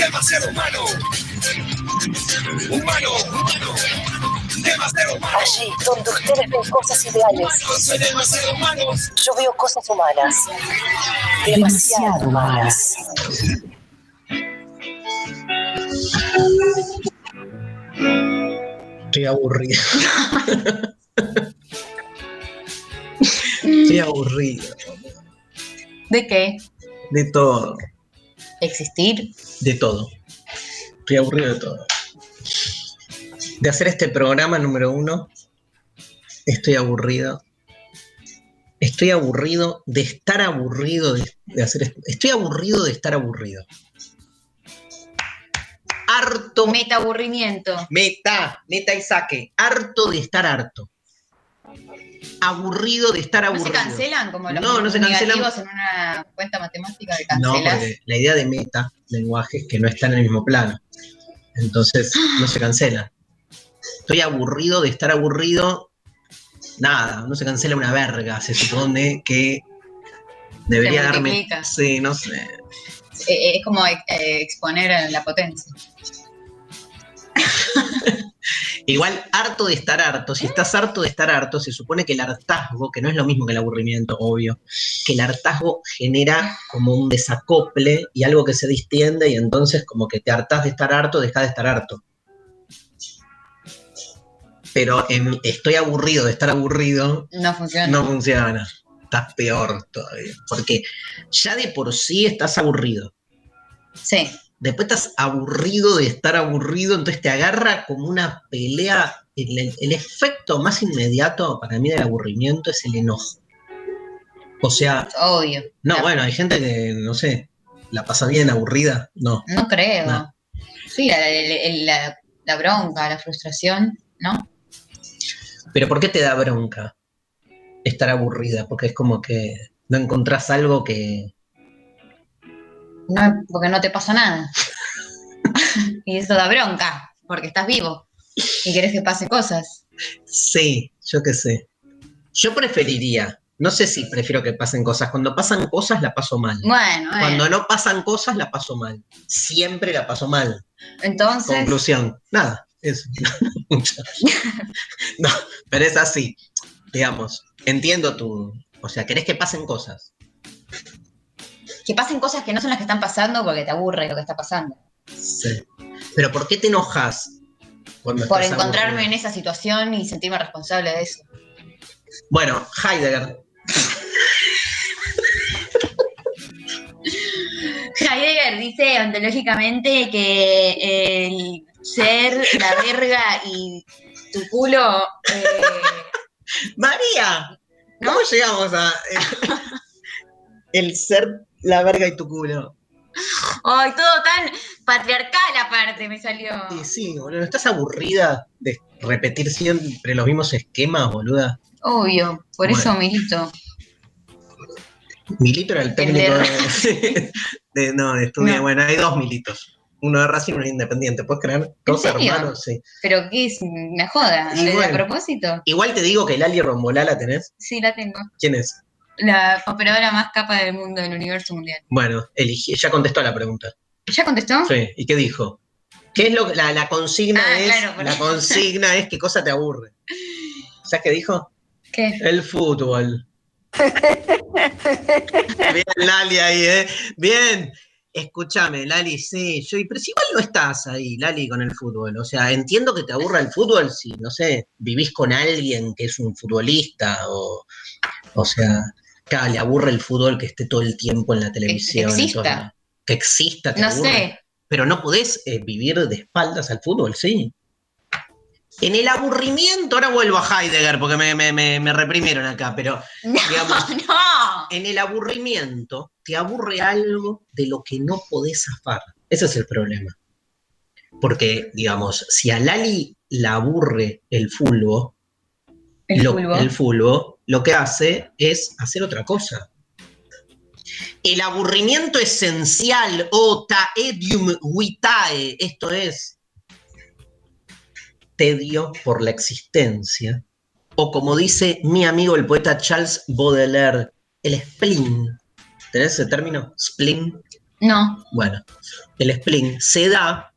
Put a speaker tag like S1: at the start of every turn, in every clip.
S1: demasiado humano. Humano, humano, demasiado humano.
S2: Allí donde ustedes ven cosas ideales,
S1: Humano, soy demasiado humano.
S2: yo veo cosas humanas. Demasiado humanas.
S3: Estoy aburrido. Estoy aburrido
S4: ¿De qué?
S3: de todo,
S4: ¿Existir?
S3: de todo. Estoy aburrido de todo. De hacer este programa número uno, estoy aburrido. Estoy aburrido de estar aburrido de, de hacer esto. Estoy aburrido de estar aburrido. Harto.
S4: Meta aburrimiento.
S3: Meta, meta y saque. Harto de estar harto. Aburrido de estar
S4: ¿No
S3: aburrido.
S4: se cancelan como los
S3: No, no se cancelan.
S4: en una cuenta matemática de
S3: No,
S4: cancelas?
S3: porque la idea de meta, lenguaje, es que no está en el mismo plano. Entonces, no se cancela. Estoy aburrido de estar aburrido. Nada, no se cancela una verga. Se supone que debería darme. Sí, no sé.
S4: Eh, es como eh, exponer la potencia.
S3: Igual, harto de estar harto. Si estás harto de estar harto, se supone que el hartazgo, que no es lo mismo que el aburrimiento, obvio, que el hartazgo genera como un desacople y algo que se distiende y entonces como que te hartás de estar harto, dejas de estar harto. Pero en estoy aburrido de estar aburrido,
S4: No funciona.
S3: no funciona. Estás peor todavía. Porque ya de por sí estás aburrido.
S4: Sí.
S3: Después estás aburrido de estar aburrido, entonces te agarra como una pelea. El, el- el efecto más inmediato para mí del aburrimiento es el enojo. O sea,
S4: Obvio.
S3: no, bueno, hay gente que, no sé, la pasa bien aburrida. No.
S4: No creo.
S3: No.
S4: Sí, la- la bronca, la frustración, ¿no?
S3: Pero ¿por qué te da bronca estar aburrida? Porque es como que no encontrás algo que...
S4: No, porque no te pasa nada. y eso da bronca, porque estás vivo y querés que pase cosas.
S3: Sí, yo qué sé. Yo preferiría, no sé si prefiero que pasen cosas. Cuando pasan cosas la paso mal.
S4: Bueno, eh,
S3: Cuando no pasan cosas la paso mal. Siempre la paso mal.
S4: entonces,
S3: Conclusión, nada, eso. No, pero es así, digamos, entiendo tu, o sea, querés que pasen cosas.
S4: Que pasen cosas que no son las que están pasando porque te aburre lo que está pasando.
S3: Sí. Pero ¿por qué te enojas? cuando
S4: Por
S3: estás
S4: encontrarme en esa situación y sentirme responsable de eso.
S3: Bueno, Heidegger,
S4: Heidegger dice ontológicamente que el ser, la verga y tu culo eh,
S3: María,
S4: ¿No?
S3: ¿Cómo llegamos a el ser la verga y tu culo?
S4: Ay, todo tan patriarcal aparte me salió.
S3: Y sí, boludo, ¿estás aburrida de repetir siempre los mismos esquemas, boluda?
S4: Obvio, por
S3: Bueno.
S4: eso milito.
S3: Milito era el técnico
S4: de-
S3: No, de estudia.
S4: No.
S3: Bueno, hay dos militos. Uno de Racing y uno de Independiente. ¿Puedes creer? Dos hermanos, sí.
S4: Pero qué es una joda,
S3: Y
S4: ¿de
S3: bueno.
S4: a propósito?
S3: Igual te digo que Lali Rombolá la tenés.
S4: Sí, la tengo.
S3: ¿Quién es?
S4: La operadora más capa del mundo del universo mundial.
S3: Bueno, elige, ya contestó la pregunta.
S4: ¿Ya contestó?
S3: Sí. ¿Y qué dijo? ¿Qué es lo que la, la consigna
S4: Ah,
S3: es?
S4: claro,
S3: la consigna es qué cosa te aburre. ¿Sabes qué dijo?
S4: ¿Qué?
S3: El fútbol. Bien, Lali ahí, ¿eh? Bien. Escúchame, Lali, sí, yo, pero si igual no estás ahí, Lali, con el fútbol. O sea, entiendo que te aburra el fútbol si, no sé, vivís con alguien que es un futbolista o, o sea, claro, le aburre el fútbol que esté todo el tiempo en la televisión. y
S4: exista.
S3: todo. Que exista, te
S4: No
S3: aburre.
S4: sé.
S3: Pero no podés eh, vivir de espaldas al fútbol, sí. En el aburrimiento, ahora vuelvo a Heidegger porque me, me- me- me reprimieron acá, pero
S4: No,
S3: Digamos-
S4: no.
S3: en el aburrimiento te aburre algo de lo que no podés zafar. Ese es el problema. Porque, digamos, si a Lali la aburre el fulbo,
S4: El
S3: lo,
S4: fulbo.
S3: el fulbo, lo que hace es hacer otra cosa. El aburrimiento esencial, o taedium vitae, esto es tedio por la existencia, o como dice mi amigo el poeta Charles Baudelaire, el spleen. ¿Tenés ese término? Spleen.
S4: No.
S3: Bueno, el spleen se da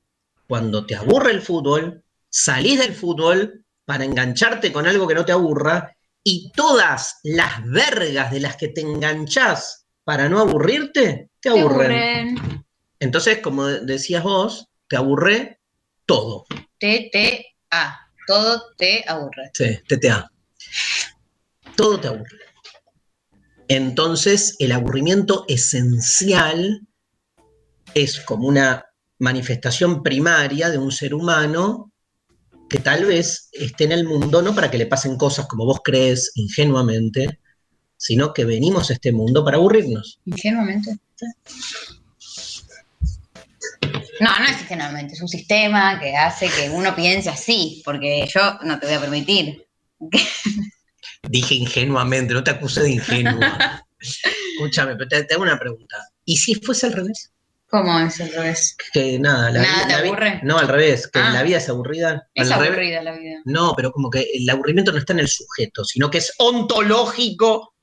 S3: cuando te aburre el fútbol, salís del fútbol para engancharte con algo que no te aburra y todas las vergas de las que te enganchás para no aburrirte, te
S4: Te
S3: aburren.
S4: aburren.
S3: Entonces, como decías vos, te aburre todo.
S4: T, T, A. Todo te aburre.
S3: Sí, TTA. Todo te aburre. Entonces, el aburrimiento esencial es como una manifestación primaria de un ser humano que tal vez esté en el mundo no para que le pasen cosas como vos crees ingenuamente, sino que venimos a este mundo para aburrirnos.
S4: Ingenuamente. No, no es ingenuamente, es un sistema que hace que uno piense así, porque yo no te voy a permitir.
S3: Dije ingenuamente, no te acusé de ingenua. Escúchame, pero te, te hago una pregunta. ¿Y si fuese al revés?
S4: ¿Cómo es al revés?
S3: Que nada, la,
S4: Nada
S3: vi-
S4: te aburre.
S3: No, al revés, que
S4: Ah.
S3: la vida es aburrida.
S4: Es
S3: al revés-
S4: aburrida la vida.
S3: No, pero como que el aburrimiento no está en el sujeto, sino que es ontológico.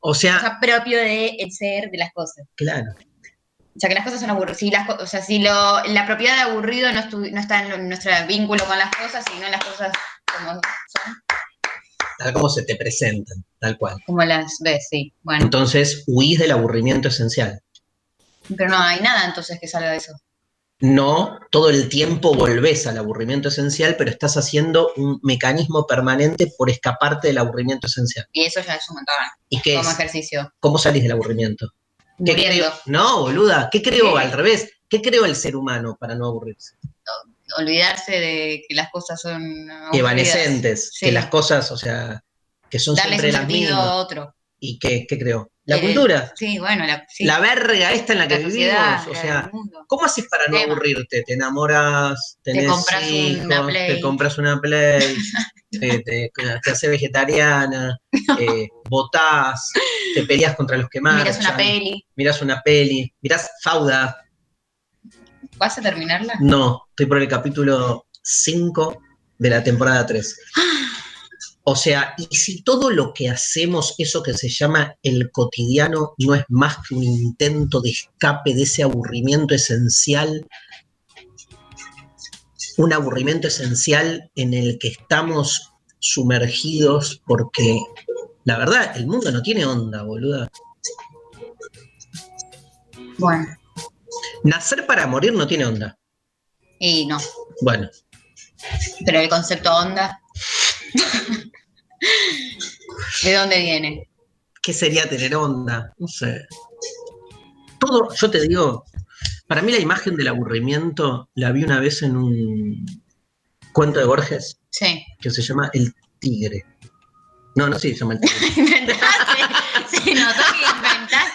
S3: O sea,
S4: O sea, propio del ser de las cosas.
S3: claro.
S4: O sea, que las cosas son aburridas. Si las, o sea, si lo, la propiedad de aburrido no, estu- no está en lo- nuestro vínculo con las cosas, sino en las cosas como son,
S3: Tal como se te presentan, tal cual.
S4: como las ves, sí. Bueno,
S3: Entonces, huís del aburrimiento esencial.
S4: Pero no hay nada entonces que salga de eso.
S3: No todo el tiempo volvés al aburrimiento esencial, pero estás haciendo un mecanismo permanente por escaparte del aburrimiento esencial.
S4: Y eso ya es un montón
S3: ¿Y qué
S4: como
S3: es?
S4: ejercicio.
S3: ¿Cómo salís del aburrimiento? ¿Qué creó? No, boluda, ¿qué creó
S4: ¿Qué?
S3: al revés? ¿Qué creó el ser humano para no aburrirse?
S4: olvidarse de que las cosas son aburridas.
S3: Evanescentes,
S4: Sí.
S3: que las cosas, o sea, que son
S4: Darles
S3: siempre
S4: un
S3: las mismas.
S4: a otro.
S3: ¿Y qué, qué creó? La
S4: Eh,
S3: cultura.
S4: Sí, bueno, la, sí,
S3: La verga esta en la que
S4: la sociedad,
S3: vivimos. O sea. ¿cómo haces para no
S4: Tema.
S3: aburrirte? Te enamoras, tenés
S4: compras
S3: hijos,
S4: una Play.
S3: te compras una play, te, te, te haces vegetariana, eh, votás, te peleas contra los que marchan,
S4: Miras una peli.
S3: mirás una peli, mirás Fauda.
S4: ¿Vas a terminarla?
S3: No, estoy por el capítulo 5 de la temporada 3. O sea, y si todo lo que hacemos, eso que se llama el cotidiano, no es más que un intento de escape de ese aburrimiento esencial, un aburrimiento esencial en el que estamos sumergidos porque, la verdad, el mundo no tiene onda, boluda.
S4: Bueno,
S3: Nacer para morir no tiene onda.
S4: y no.
S3: Bueno,
S4: Pero el concepto onda. ¿De dónde viene?
S3: ¿qué sería tener onda? No sé. Todo, yo te digo, para mí la imagen del aburrimiento la vi una vez en un cuento de Borges
S4: Sí.
S3: que se llama El Tigre. No, no se llama el tigre.
S4: Inventaste. Se notó que inventaste.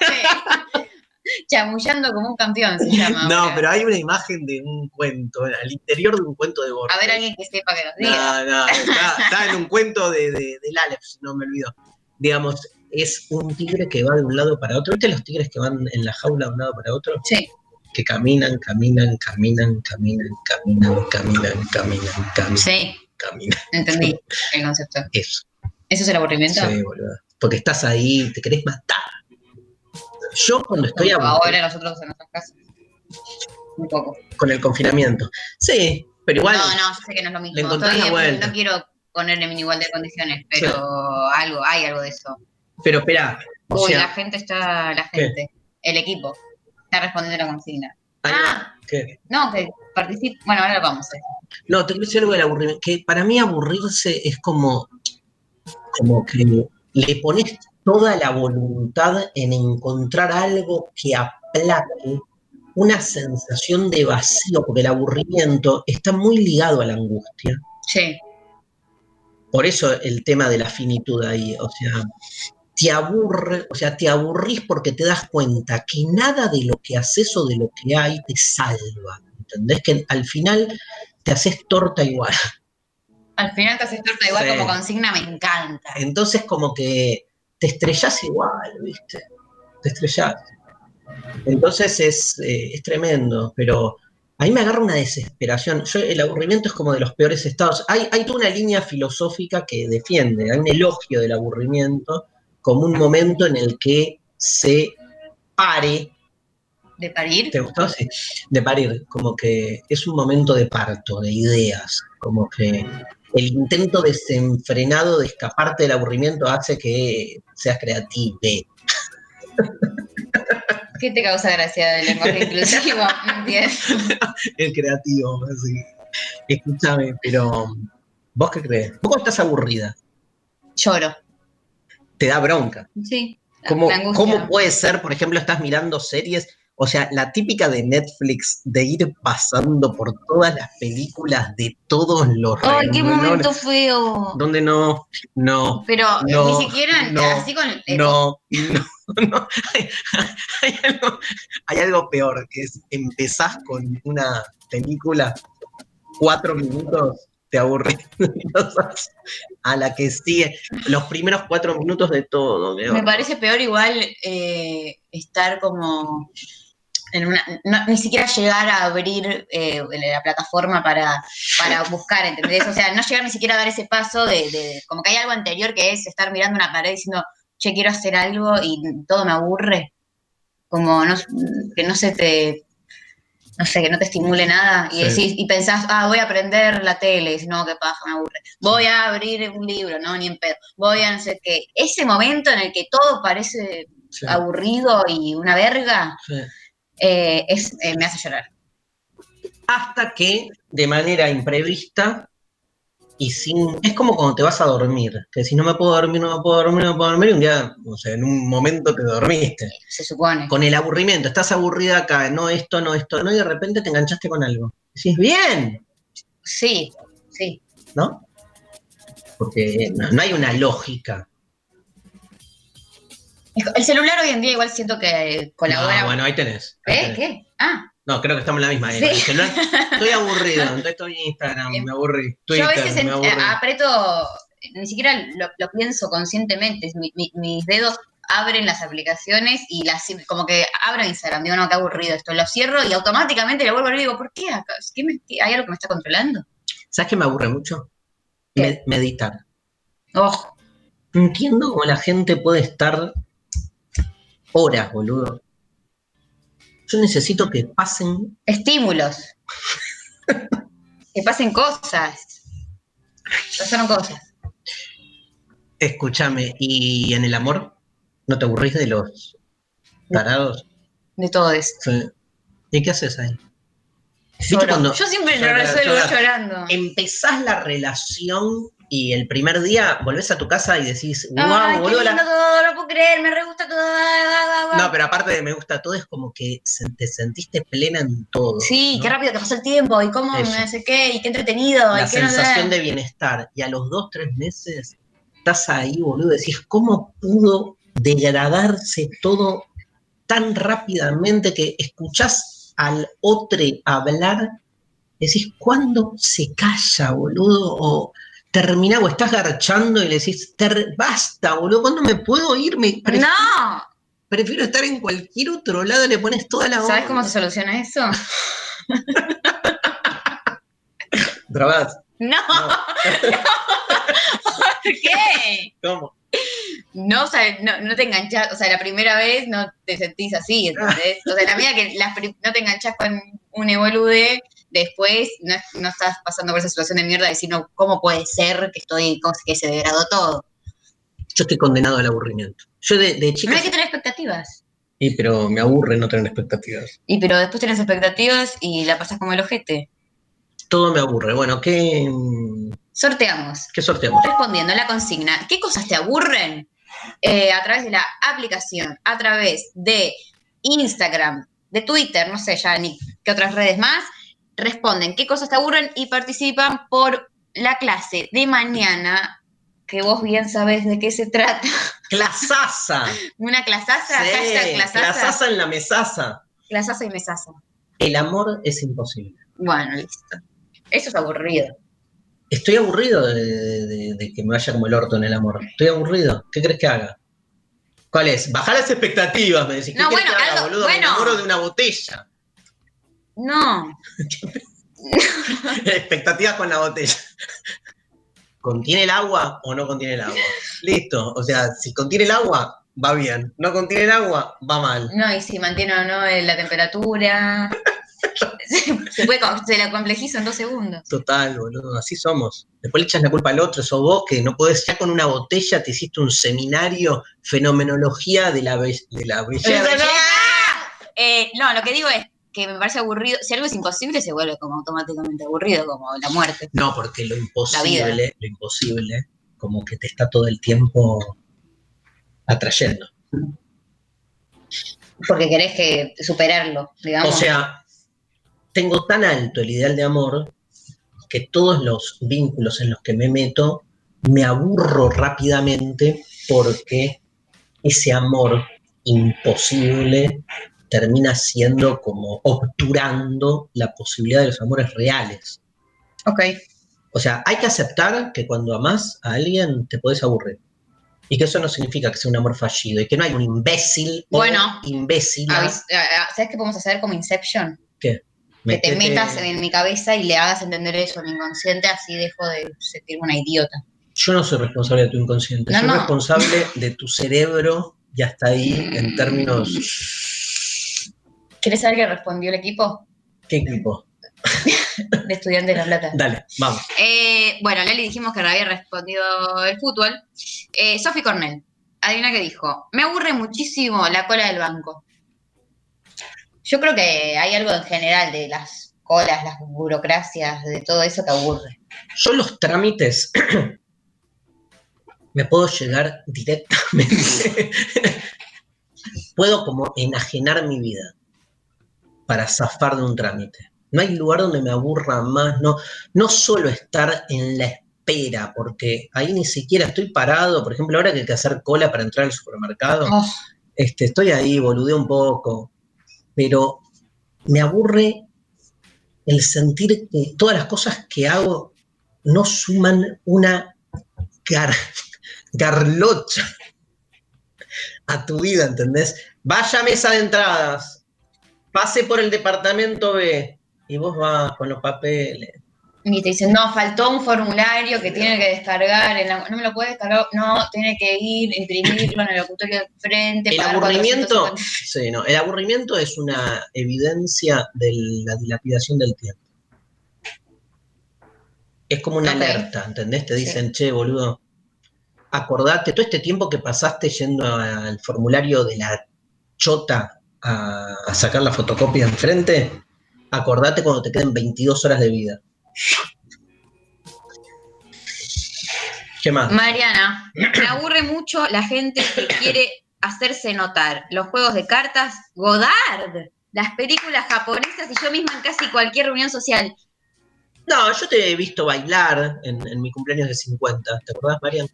S4: Chamullando como un campeón se llama.
S3: No, pero hay una imagen de un cuento, al interior de un cuento de Borges.
S4: A ver, alguien que sepa que nos diga.
S3: No, no, está, en un cuento de, de, del Aleph, si no me olvido. Digamos, es un tigre que va de un lado para otro. ¿Viste los tigres que van en la jaula de un lado para otro?
S4: Sí.
S3: Que caminan, caminan, caminan, caminan, caminan, caminan, caminan, caminan.
S4: Sí.
S3: Caminan.
S4: Entendí el concepto.
S3: Eso.
S4: ¿Eso es el aburrimiento?
S3: Sí, boludo. Porque estás ahí, te querés matar. Yo cuando estoy aburrido
S4: ahora nosotros en nuestras casas. Un poco.
S3: con el confinamiento. Sí, pero igual.
S4: No, no, yo sé que no es lo mismo.
S3: le encontrás la vuelta.
S4: no quiero ponerle en igual de condiciones, pero algo, hay algo de eso.
S3: Pero espera, o
S4: Uy,
S3: sea,
S4: la gente está, la gente, el equipo, está respondiendo la consigna. Ah,
S3: ¿qué?
S4: no, que participe, bueno, ahora lo vamos a hacer.
S3: No, te quiero decir algo del aburrimiento. Que para mí aburrirse es como, como que le pones toda la voluntad en encontrar algo que aplaque una sensación de vacío, porque el aburrimiento está muy ligado a la angustia.
S4: Sí,
S3: Por eso el tema de la finitud ahí, o sea, te aburre, o sea, te aburrís porque te das cuenta que nada de lo que haces o de lo que hay te salva. ¿Entendés? Que al final te haces torta igual.
S4: al final te haces torta igual
S3: Sí.
S4: como consigna, me encanta.
S3: Entonces como que te estrellás igual, ¿viste? Te estrellás. Entonces es, eh, es tremendo, pero a mí me agarra una desesperación. Yo, el aburrimiento es como de los peores estados. Hay, hay toda una línea filosófica que defiende, hay un elogio del aburrimiento como un momento en el que se pare,
S4: ¿De parir?
S3: ¿te gustó? Sí, de parir, como que es un momento de parto, de ideas, como que el intento desenfrenado de escaparte del aburrimiento hace que seas creativo.
S4: ¿Qué te causa gracia del lenguaje inclusivo?
S3: El creativo, así. Escúchame, pero ¿vos qué crees? ¿Vos cuando estás aburrida?
S4: Lloro.
S3: Te da bronca.
S4: Sí. la-
S3: ¿Cómo,
S4: la angustia.
S3: ¿Cómo puede ser, por ejemplo, estás mirando series? O sea, la típica de Netflix de ir pasando por todas las películas de todos los
S4: ¡Ay, qué momento feo!
S3: Donde no, no,
S4: Pero
S3: No,
S4: ni siquiera
S3: no,
S4: así con eh,
S3: no, no, no. Hay, hay algo, hay algo peor, que es empezás con una película, cuatro minutos, te aburres. A la que sigue, los primeros cuatro minutos de todo.
S4: Me parece peor igual eh, estar como en una, no- ni siquiera llegar a abrir eh, la plataforma para, para buscar, ¿entendés? O sea, no llegar ni siquiera a dar ese paso de, de- como que hay algo anterior que es estar mirando una pared diciendo, che, quiero hacer algo y todo me aburre. Como no, que no se te, no sé, que no te estimule nada y
S3: Sí.
S4: decís, y pensás, ah, voy a aprender la tele, y dices, no, qué paja, me aburre. Voy a abrir un libro, no, ni en pedo. Voy a no sé qué. Ese momento en el que todo parece
S3: Sí,
S4: aburrido y una verga,
S3: sí.
S4: Eh, es, eh, me hace llorar.
S3: Hasta que, de manera imprevista y sin. Es como cuando te vas a dormir, que si no me puedo dormir, no me puedo dormir, no me puedo dormir, y un día, o sea, en un momento te dormiste.
S4: Se supone.
S3: con el aburrimiento, estás aburrida acá, no esto, no esto, no, y de repente te enganchaste con algo. Decís, bien,
S4: Sí, sí.
S3: ¿no? Porque no, no hay una lógica.
S4: El celular hoy en día igual siento que colabora.
S3: No, bueno, ahí tenés. ahí
S4: ¿Eh?
S3: tenés.
S4: ¿Qué? Ah,
S3: No, creo que estamos en la misma.
S4: Sí.
S3: El celular, estoy aburrido, entonces estoy en Instagram, me aburrí.
S4: yo a
S3: Twitter,
S4: veces en- aprieto, ni siquiera lo, lo pienso conscientemente, mi- mi- mis dedos abren las aplicaciones y las como que abro Instagram, digo, no, qué aburrido esto, lo cierro y automáticamente lo vuelvo a abrir y digo, ¿por qué? ¿Qué me- qué- ¿Hay algo que me está controlando?
S3: ¿Sabes qué me aburre mucho? Meditar.
S4: Ojo,
S3: entiendo cómo la gente puede estar horas, boludo. Yo necesito que pasen
S4: estímulos. que pasen cosas. Pasaron cosas.
S3: Escúchame, ¿y en el amor? ¿No te aburrís de los tarados?
S4: De todo eso.
S3: Sí. ¿Y qué haces ahí? ¿Viste
S4: Lloro.
S3: cuando
S4: Yo siempre lo resuelvo
S3: llora.
S4: llorando.
S3: empezás la relación y el primer día volvés a tu casa y decís, wow,
S4: Ay, qué
S3: boludo, la-
S4: lindo todo, no puedo creer, me re gusta todo. ah, ah, ah,
S3: No, pero aparte de me gusta todo, es como que te sentiste plena en todo.
S4: Sí,
S3: ¿no?
S4: qué rápido que pasó el tiempo, y cómo
S3: Eso.
S4: no sé qué, y qué entretenido,
S3: La
S4: y qué no sé.
S3: sensación de bienestar. Y a los dos, tres meses estás ahí, boludo, decís, ¿cómo pudo degradarse todo tan rápidamente que escuchás al otro hablar? Decís, ¿cuándo se calla, boludo? O termina o estás garchando y le decís, "Ter- basta, boludo, ¿cuándo me puedo ir? Me pref-
S4: No,
S3: Prefiero estar en cualquier otro lado, le pones toda la
S4: ¿sabes
S3: onda.
S4: cómo se soluciona eso?
S3: Drabás.
S4: No,
S3: No.
S4: ¿por qué?
S3: ¿Cómo?
S4: No, o sea, no, no te enganchás, o sea, la primera vez no te sentís así, ¿entendés? O sea, la medida que no te enganchás con un evolude, después no, no estás pasando por esa situación de mierda de decir, no, ¿cómo puede ser que estoy, cómo- que se degradó todo?
S3: Yo estoy condenado al aburrimiento. Yo de, de chica.
S4: No hay que tener expectativas.
S3: Sí, pero me aburre no tener expectativas.
S4: Y pero después tienes expectativas y la pasas como el ojete.
S3: Todo me aburre. Bueno, ¿qué,
S4: Sorteamos.
S3: qué sorteamos?
S4: Respondiendo a la consigna, ¿qué cosas te aburren? Eh, a través de la aplicación, a través de Instagram, de Twitter, no sé ya ni qué otras redes más, responden qué cosas te aburren y participan por la clase de mañana, que vos bien sabés de qué se trata.
S3: Clasaza.
S4: Una clasaza,
S3: Sí,
S4: clasaza,
S3: clasaza en la mesaza.
S4: clasaza y mesaza.
S3: El amor es imposible.
S4: Bueno, listo. Eso es aburrido.
S3: Estoy aburrido de, de- de que me vaya como el orto en el amor. Estoy aburrido. ¿Qué crees que haga? ¿Cuál es? Bajar las expectativas, me decís. ¿Qué
S4: No, bueno,
S3: que haga,
S4: algo-
S3: boludo? Me
S4: bueno.
S3: enamoro de una botella.
S4: No,
S3: expectativas con la botella. ¿Contiene el agua o no contiene el agua? Listo. O sea, si contiene el agua, va bien. No contiene el agua, va mal.
S4: no, y si mantiene o no la temperatura. se, puede, la complejizo en dos segundos.
S3: Total, boludo, así somos. Después le echas la culpa al otro, sos vos que no podés, ya con una botella te hiciste un seminario, fenomenología de la, be- de. La belleza.
S4: Eh, no, lo que digo es que me parece aburrido. Si algo es imposible, se vuelve como automáticamente aburrido, como la muerte.
S3: No, porque lo imposible, lo imposible, como que te está todo el tiempo atrayendo.
S4: Porque querés que superarlo, digamos.
S3: O sea, tengo tan alto el ideal de amor que todos los vínculos en los que me meto me aburro rápidamente porque ese amor imposible termina siendo como obturando la posibilidad de los amores reales.
S4: ok.
S3: O sea, hay que aceptar que cuando amás a alguien te podés aburrir. Y que eso no significa que sea un amor fallido y que no hay un imbécil
S4: Bueno.
S3: imbécil.
S4: A- a- ¿Sabes qué podemos hacer como Inception? Que te metas en mi cabeza y le hagas entender eso a mi inconsciente, así dejo de sentirme una idiota.
S3: Yo no soy responsable de tu inconsciente,
S4: No,
S3: soy
S4: no.
S3: responsable de tu cerebro y hasta ahí en términos.
S4: ¿Quieres saber qué respondió el equipo
S3: ¿Qué equipo?
S4: de Estudiantes de La Plata?
S3: Dale, vamos.
S4: Eh, bueno, Lali dijimos que había respondido el fútbol. Eh, Sofi Cornell, adivina qué dijo. Me aburre muchísimo la cola del banco. Yo creo que hay algo en general de las colas, las burocracias, de todo eso que aburre.
S3: Yo los trámites me puedo llegar directamente. puedo como enajenar mi vida para zafar de un trámite. No hay lugar donde me aburra más, no, no solo estar en la espera, porque ahí ni siquiera estoy parado, por ejemplo, ahora que hay que hacer cola para entrar al supermercado,
S4: Oh,
S3: este, estoy ahí, boludeo un poco, pero me aburre el sentir que todas las cosas que hago no suman una gar- garlocha a tu vida, ¿entendés? Vaya a mesa de entradas, pase por el departamento B y vos vas con los papeles.
S4: y te dicen, no, faltó un formulario que tiene que descargar. en la- no me lo puedes descargar. No, tiene que ir, imprimirlo en el locutorio de frente.
S3: El aburrimiento,
S4: 450.
S3: sí, no, el aburrimiento es una evidencia de la dilapidación del tiempo. Es como una alerta, ¿entendés? Te dicen, che, boludo, acordate, todo este tiempo que pasaste yendo al formulario de la chota a, a sacar la fotocopia enfrente, acordate cuando te queden 22 horas de vida. ¿Qué más?
S4: Mariana, me aburre mucho la gente que quiere hacerse notar. Los juegos de cartas, Godard, las películas japonesas y yo misma en casi cualquier reunión social.
S3: No, yo te he visto bailar en, en mi cumpleaños de 50, ¿te acordás, Marian?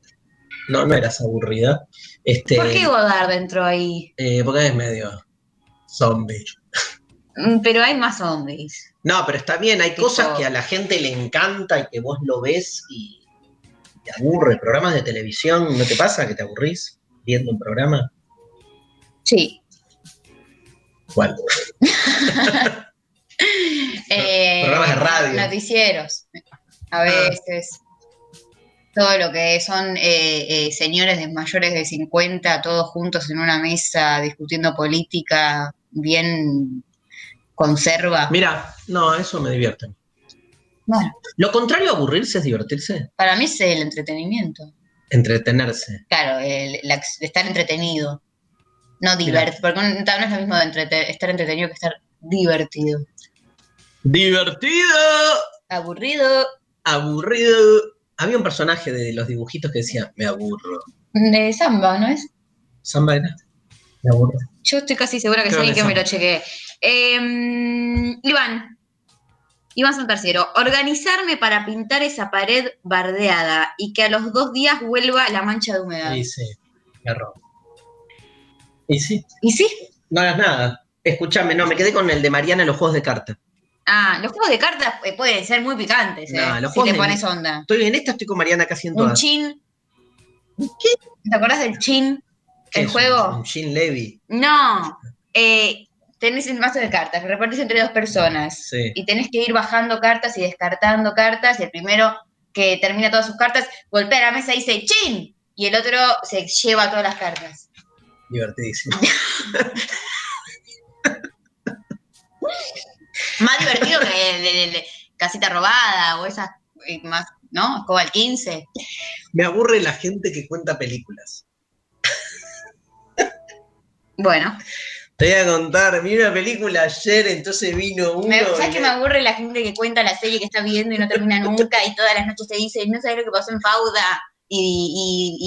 S3: No, no eras aburrida. Este,
S4: ¿Por qué Godard entró ahí?
S3: eh, porque es medio zombie.
S4: Mm, Pero hay más zombies.
S3: No, pero está bien, hay
S4: Tipo-
S3: cosas que a la gente le encanta y que vos lo ves y te aburre. Programas de televisión, ¿no te pasa que te aburrís viendo un programa?
S4: Sí.
S3: ¿Cuál?
S4: Eh,
S3: Programas de radio.
S4: Noticieros. A veces. Todo lo que son eh, eh, señores de mayores de 50, todos juntos en una mesa discutiendo política, bien conserva.
S3: Mira, no, eso me divierte.
S4: Bueno,
S3: Lo contrario a aburrirse es divertirse,
S4: para mí es el entretenimiento.
S3: entretenerse.
S4: Claro, el, estar entretenido. No divertido. Porque un- no es lo mismo de entrete- estar entretenido que estar divertido.
S3: ¡Divertido!
S4: Aburrido.
S3: Aburrido. Había un personaje de los dibujitos que decía, me aburro.
S4: De samba, ¿no es?
S3: ¿Samba era? Me aburro.
S4: Yo estoy casi segura que
S3: Creo
S4: sí,
S3: que
S4: que me lo chequeé. Eh, Iván. Iván San Tercero. Organizarme para pintar esa pared bardeada y que a los dos días vuelva la mancha de humedad.
S3: Y sí, robo. Y sí,
S4: ¿Y sí?
S3: no hagas nada. Escúchame, no, me quedé con el de Mariana en los juegos de cartas.
S4: Ah, los juegos de cartas eh, pueden ser muy picantes, ¿eh?
S3: No, los
S4: si
S3: juegos de-
S4: pones onda.
S3: Estoy en esta, estoy con Mariana casi en
S4: Un
S3: todas.
S4: chin. ¿Te acordás del chin?
S3: ¿Qué
S4: ¿El
S3: es un-
S4: juego?
S3: Un Jean Levy.
S4: No. Eh, tenés el mazo de cartas, lo repartís entre dos personas.
S3: Sí.
S4: Y tenés que ir bajando cartas y descartando cartas. Y el primero que termina todas sus cartas golpea la mesa y dice ¡Chin! Y el otro se lleva todas las cartas.
S3: Divertidísimo.
S4: Más divertido que el el casita robada o esas eh, más, ¿no? Escoba al 15.
S3: Me aburre la gente que cuenta películas.
S4: Bueno,
S3: Te voy a contar, vi una película ayer, entonces vino uno.
S4: me, ¿sabes que me aburre la gente que cuenta la serie que está viendo y no termina nunca y todas las noches te dice, no sabes lo que pasó en Fauda? Y,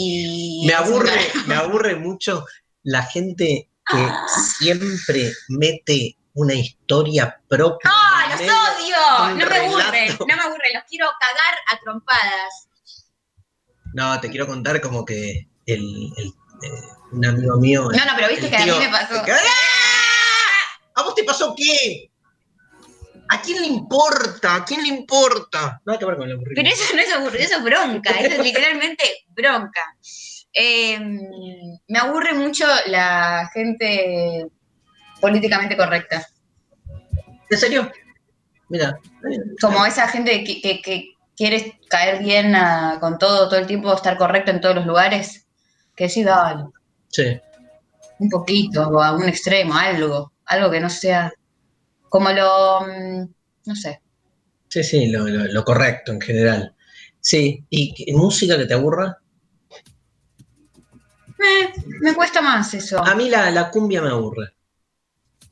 S4: y, y-
S3: me aburre, me aburre mucho la gente que
S4: Ah.
S3: siempre mete una historia propia.
S4: ¡Ah, los odio! No me aburren, no me aburren, los quiero cagar a trompadas.
S3: No, te quiero contar como que el, el, eh, un amigo mío.
S4: No, no, pero viste que a mí me pasó.
S3: ¡Ah! ¿A vos te pasó qué? ¿A quién le importa? ¿A quién le importa? Nada que ver con el aburrimiento.
S4: Pero eso no es aburrido, eso es bronca, eso es literalmente bronca. Eh, me aburre mucho la gente políticamente correcta.
S3: ¿En serio? Mira.
S4: Como esa gente que, que- que quiere caer bien a- con todo, todo el tiempo, estar correcto en todos los lugares. Que sí, dale,
S3: Sí.
S4: un poquito, o a un extremo, algo. Algo que no sea como lo. mm, No sé.
S3: Sí, sí, lo, lo- lo correcto en general. Sí, ¿y música que te aburra?
S4: Eh, me cuesta más eso.
S3: A mí la, la cumbia me aburre.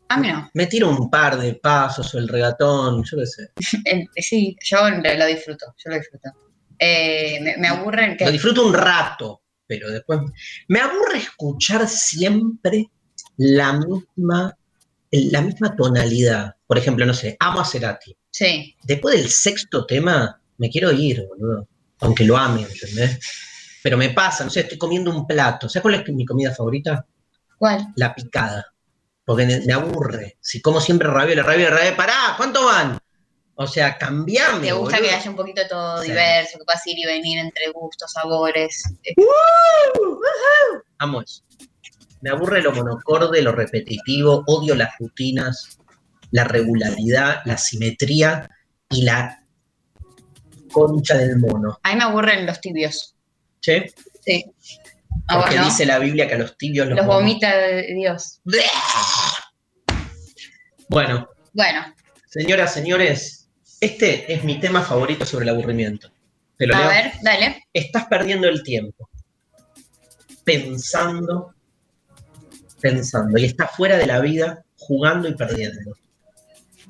S4: A mí no.
S3: Me tiro un par de pasos o el regatón, yo qué sé.
S4: Sí, yo lo disfruto, yo lo disfruto. Eh, me, me aburren que.
S3: Lo disfruto un rato, pero después. Me aburre escuchar siempre la misma, la misma tonalidad. Por ejemplo, no sé, amo a Cerati.
S4: Sí.
S3: Después del sexto tema, me quiero ir, boludo. Aunque lo ame, ¿entendés? Pero me pasa, no sé, estoy comiendo un plato. ¿Sabes cuál es mi comida favorita?
S4: ¿Cuál?
S3: La picada. Porque me, me aburre. Si como siempre ravioli, ravioli, ravioli, pará, ¿cuánto van? O sea, cambiame.
S4: ¿Te gusta
S3: boludo.
S4: que haya un poquito todo
S3: Sí.
S4: diverso, que puedas ir y venir entre gustos, sabores? Eh,
S3: Amo eso. Me aburre lo monocorde, lo repetitivo, odio las rutinas, la regularidad, la simetría y la concha del mono.
S4: A mí me aburren los tibios. Sí. Ah,
S3: Porque
S4: bueno,
S3: dice la Biblia que a los tibios los,
S4: los
S3: vom-
S4: vomita de Dios.
S3: Bueno,
S4: Bueno,
S3: señoras, señores, este es mi tema favorito sobre el aburrimiento. Te lo
S4: a
S3: leo.
S4: ver, dale.
S3: Estás perdiendo el tiempo. Pensando, pensando. Y estás fuera de la vida, jugando y perdiendo.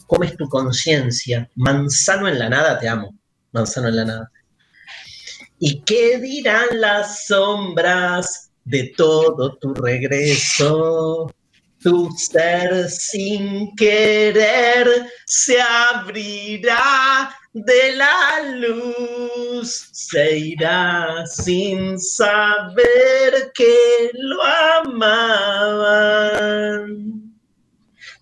S3: Comes tu conciencia. Manzano en la nada, te amo. Manzano en la nada. ¿Y qué dirán las sombras de todo tu regreso? Tu ser sin querer se abrirá de la luz se irá sin saber que lo amaban.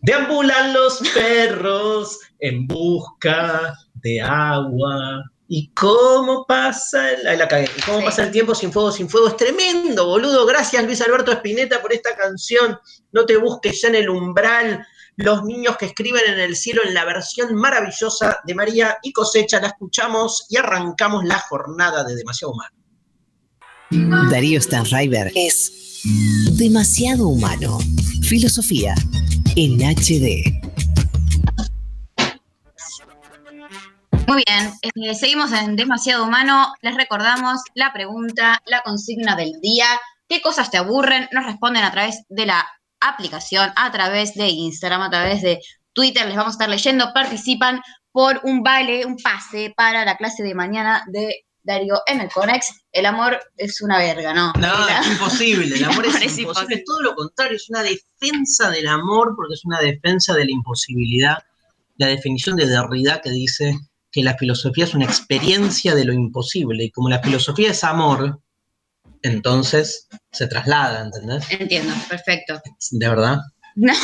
S3: Deambulan los perros en busca de agua. ¿Y cómo pasa el, la ¿Cómo pasa el tiempo sin fuego, sin fuego? Es tremendo, boludo. Gracias, Luis Alberto Espineta, por esta canción. No te busques ya en el umbral. Los niños que escriben en el cielo en la versión maravillosa de María y Cosecha. La escuchamos y arrancamos la jornada de Demasiado Humano.
S5: Darío Stanraiver es Demasiado Humano. Filosofía en HD.
S4: Muy bien, eh, seguimos en Demasiado Humano. Les recordamos la pregunta, la consigna del día. ¿Qué cosas te aburren? Nos responden a través de la aplicación, a través de Instagram, a través de Twitter. Les vamos a estar leyendo. Participan por un vale, un pase para la clase de mañana de Darío en el Conex. El amor es una verga, ¿no?
S3: No, es imposible. El amor, es, imposible. Es todo lo contrario, es una defensa del amor porque es una defensa de la imposibilidad. La definición de Derrida que dice que la filosofía es una experiencia de lo imposible y como la filosofía es amor, entonces se traslada, ¿entendés?
S4: Entiendo, perfecto.
S3: ¿De verdad?
S4: No,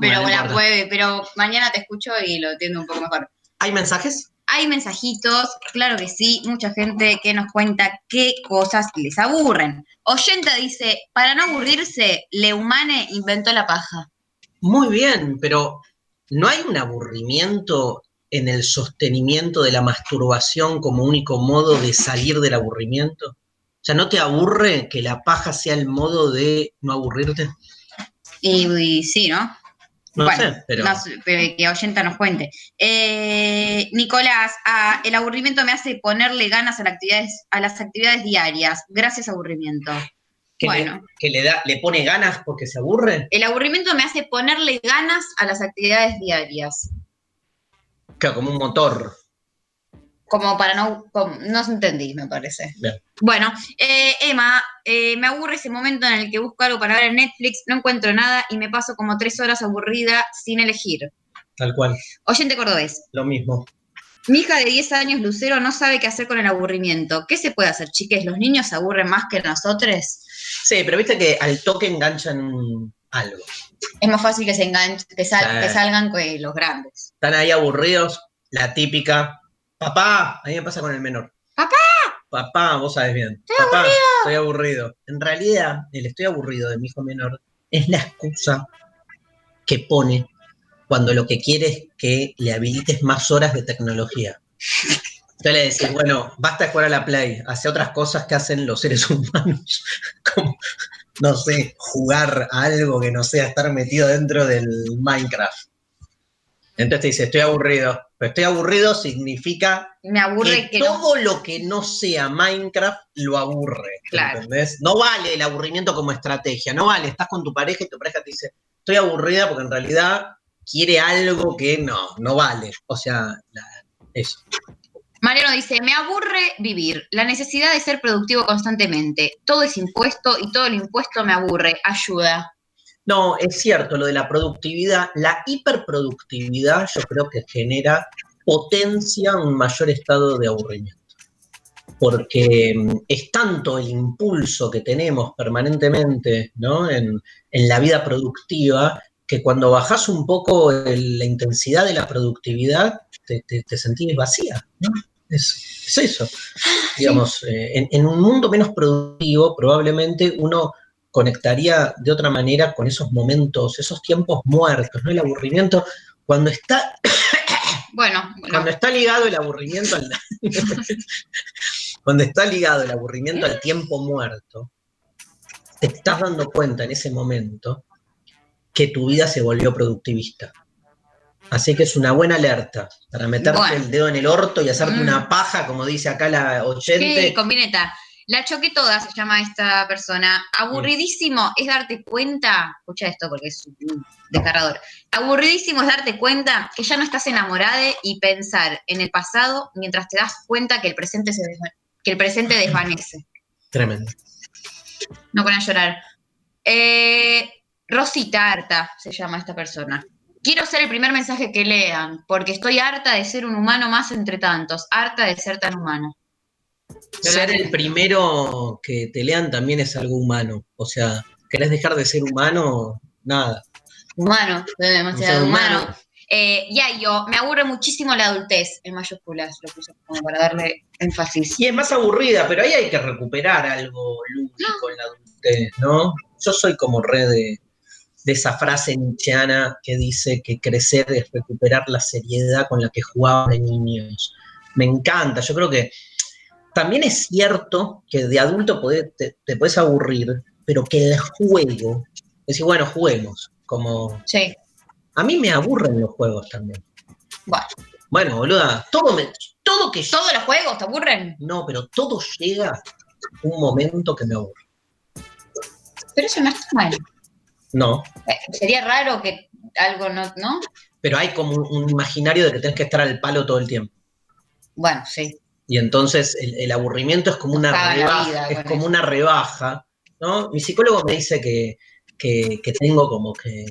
S4: pero la puede, pero mañana te escucho y lo entiendo un poco mejor.
S3: ¿Hay mensajes?
S4: Hay mensajitos, claro que sí, mucha gente que nos cuenta qué cosas les aburren. Oyenta dice, para no aburrirse, Leumane inventó la paja.
S3: Muy bien, pero ¿no hay un aburrimiento en el sostenimiento de la masturbación como único modo de salir del aburrimiento? O sea, ¿no te aburre que la paja sea el modo de no aburrirte?
S4: Y, sí, ¿no?
S3: No sé, pero...
S4: que Oyenta nos cuente. Eh, Nicolás, ah, el aburrimiento me hace ponerle ganas a, actividades, a las actividades diarias. Gracias, aburrimiento.
S3: Que bueno. Le, que le, da, le pone ganas porque se aburre.
S4: El aburrimiento me hace ponerle ganas a las actividades diarias
S3: como un motor.
S4: Como para no, no se entendí, me parece. Bueno, eh, Emma, eh, me aburre ese momento en el que busco algo para ver en Netflix, no encuentro nada y me paso como tres horas aburrida sin elegir.
S3: Tal cual.
S4: Oyente cordobés.
S3: Lo mismo.
S4: Mi hija de 10 años, Lucero, no sabe qué hacer con el aburrimiento. ¿Qué se puede hacer, chiques? ¿Los niños se aburren más que nosotros?
S3: Sí, pero viste que al toque enganchan algo.
S4: Es más fácil que se enganchen, que, salgan que los grandes.
S3: Están ahí aburridos, la típica. Papá, a mí me pasa con el menor.
S4: ¡Papá!
S3: Papá, vos sabes bien.
S4: Estoy
S3: Papá,
S4: aburrido.
S3: estoy aburrido. En realidad, el estoy aburrido de mi hijo menor es la excusa que pone cuando lo que quiere es que le habilites más horas de tecnología. Entonces le decís, bueno, basta de jugar a la Play, hace otras cosas que hacen los seres humanos, como no sé, jugar a algo que no sea estar metido dentro del Minecraft. Entonces te dice, estoy aburrido. Pero estoy aburrido significa
S4: Me aburre
S3: que, todo lo que no sea Minecraft lo aburre.
S4: Claro.
S3: ¿Entendés? No vale el aburrimiento como estrategia. No vale, estás con tu pareja y tu pareja te dice, estoy aburrida porque en realidad quiere algo que no, no vale. O sea, eso.
S4: Mariano dice, me aburre vivir, la necesidad de ser productivo constantemente. Todo es impuesto y todo el impuesto me aburre. Ayuda.
S3: No, es cierto, lo de la productividad, la hiperproductividad yo creo que genera, potencia un mayor estado de aburrimiento. Porque mm, es tanto el impulso que tenemos permanentemente ¿no? en, la vida productiva que cuando bajas un poco la intensidad de la productividad te, te sentís vacía. ¿no? Es, eso. Digamos, eh, en, un mundo menos productivo, probablemente uno conectaría de otra manera con esos momentos, esos tiempos muertos, ¿no? El aburrimiento, cuando está.
S4: Bueno,
S3: cuando está ligado el aburrimiento al. cuando está ligado el aburrimiento al tiempo muerto, te estás dando cuenta en ese momento que tu vida se volvió productivista. Así que es una buena alerta para meterte el dedo en el orto y hacerte una mm. paja, como dice acá la 80.
S4: Sí, combineta. La choque toda se llama esta persona. Aburridísimo es darte cuenta, escucha esto porque es un descargador. Aburridísimo es darte cuenta que ya no estás enamorada y pensar en el pasado mientras te das cuenta que el presente se que el presente desvanece.
S3: Tremendo.
S4: No van a llorar. Eh, Rosita Arta se llama esta persona. Quiero ser el primer mensaje que lean, porque estoy harta de ser un humano más entre tantos, harta de ser tan humano.
S3: Ser el primero que te lean también es algo humano. O sea, ¿querés dejar de ser humano? Nada.
S4: Humano, demasiado humano.
S3: humano.
S4: Eh, ya yo, me aburre muchísimo la adultez, en mayúsculas, lo puse como para darle énfasis.
S3: Y es más aburrida, pero ahí hay que recuperar algo lúdico en la adultez, ¿no? Yo soy como re de, de esa frase nietzscheana que dice que crecer es recuperar la seriedad con la que jugaban de niños. Me encanta, yo creo que también es cierto que de adulto podés- te, te puedes aburrir, pero que el juego, es decir, bueno, juguemos, como...
S4: Sí,
S3: A mí me aburren los juegos también.
S4: bueno.
S3: Bueno, boluda, todo, me, todo que
S4: ¿Todos los juegos te aburren?
S3: No, pero todo llega un momento que me aburre.
S4: Pero eso no está mal.
S3: No,
S4: sería raro que algo no, ¿no?
S3: pero hay como un, un imaginario de que tenés que estar al palo todo el tiempo.
S4: Bueno, sí.
S3: Y entonces el, el aburrimiento es como una rebaja, es como
S4: eso.
S3: una rebaja, ¿no? Mi psicólogo me dice que, que- que tengo como que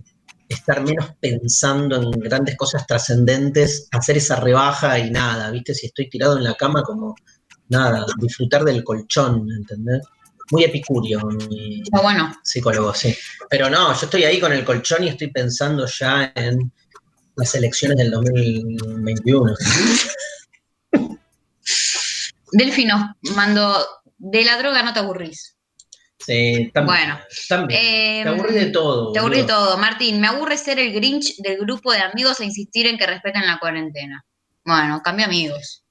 S3: estar menos pensando en grandes cosas trascendentes, hacer esa rebaja y nada, ¿viste? Si estoy tirado en la cama, como nada, disfrutar del colchón, ¿entendés? Muy epicurio mi,
S4: bueno.
S3: psicólogo, sí. Pero no, yo estoy ahí con el colchón y estoy pensando ya en las elecciones del 2021.
S4: Delphi nos mandó, de la droga no te aburrís.
S3: Sí, también.
S4: Bueno,
S3: también.
S4: Eh,
S3: Te aburrí de todo.
S4: Te aburrí de todo. Martín, me aburre ser el Grinch del grupo de amigos e insistir en que respeten la cuarentena. Bueno, cambia amigos.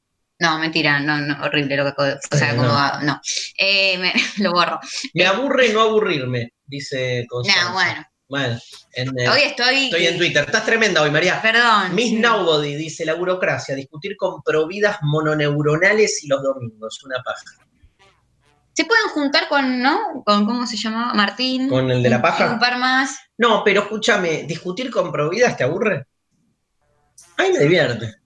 S4: No, mentira, no, no, horrible lo que O sea,
S3: Sí,
S4: como,
S3: no.
S4: no. Eh, me- lo borro.
S3: Me aburre no aburrirme, dice Constanza.
S4: No, bueno.
S3: Bueno, en, eh,
S4: Hoy estoy.
S3: estoy en Twitter. Estás tremenda hoy, María.
S4: Perdón.
S3: Miss. Nobody dice la burocracia, discutir con providas mononeuronales y los domingos, una paja.
S4: Se pueden juntar con, ¿no? Con, ¿cómo se llamaba? Martín.
S3: ¿Con el de la paja?
S4: Un par más.
S3: No, pero escúchame, ¿discutir con providas te aburre? A mí me divierte.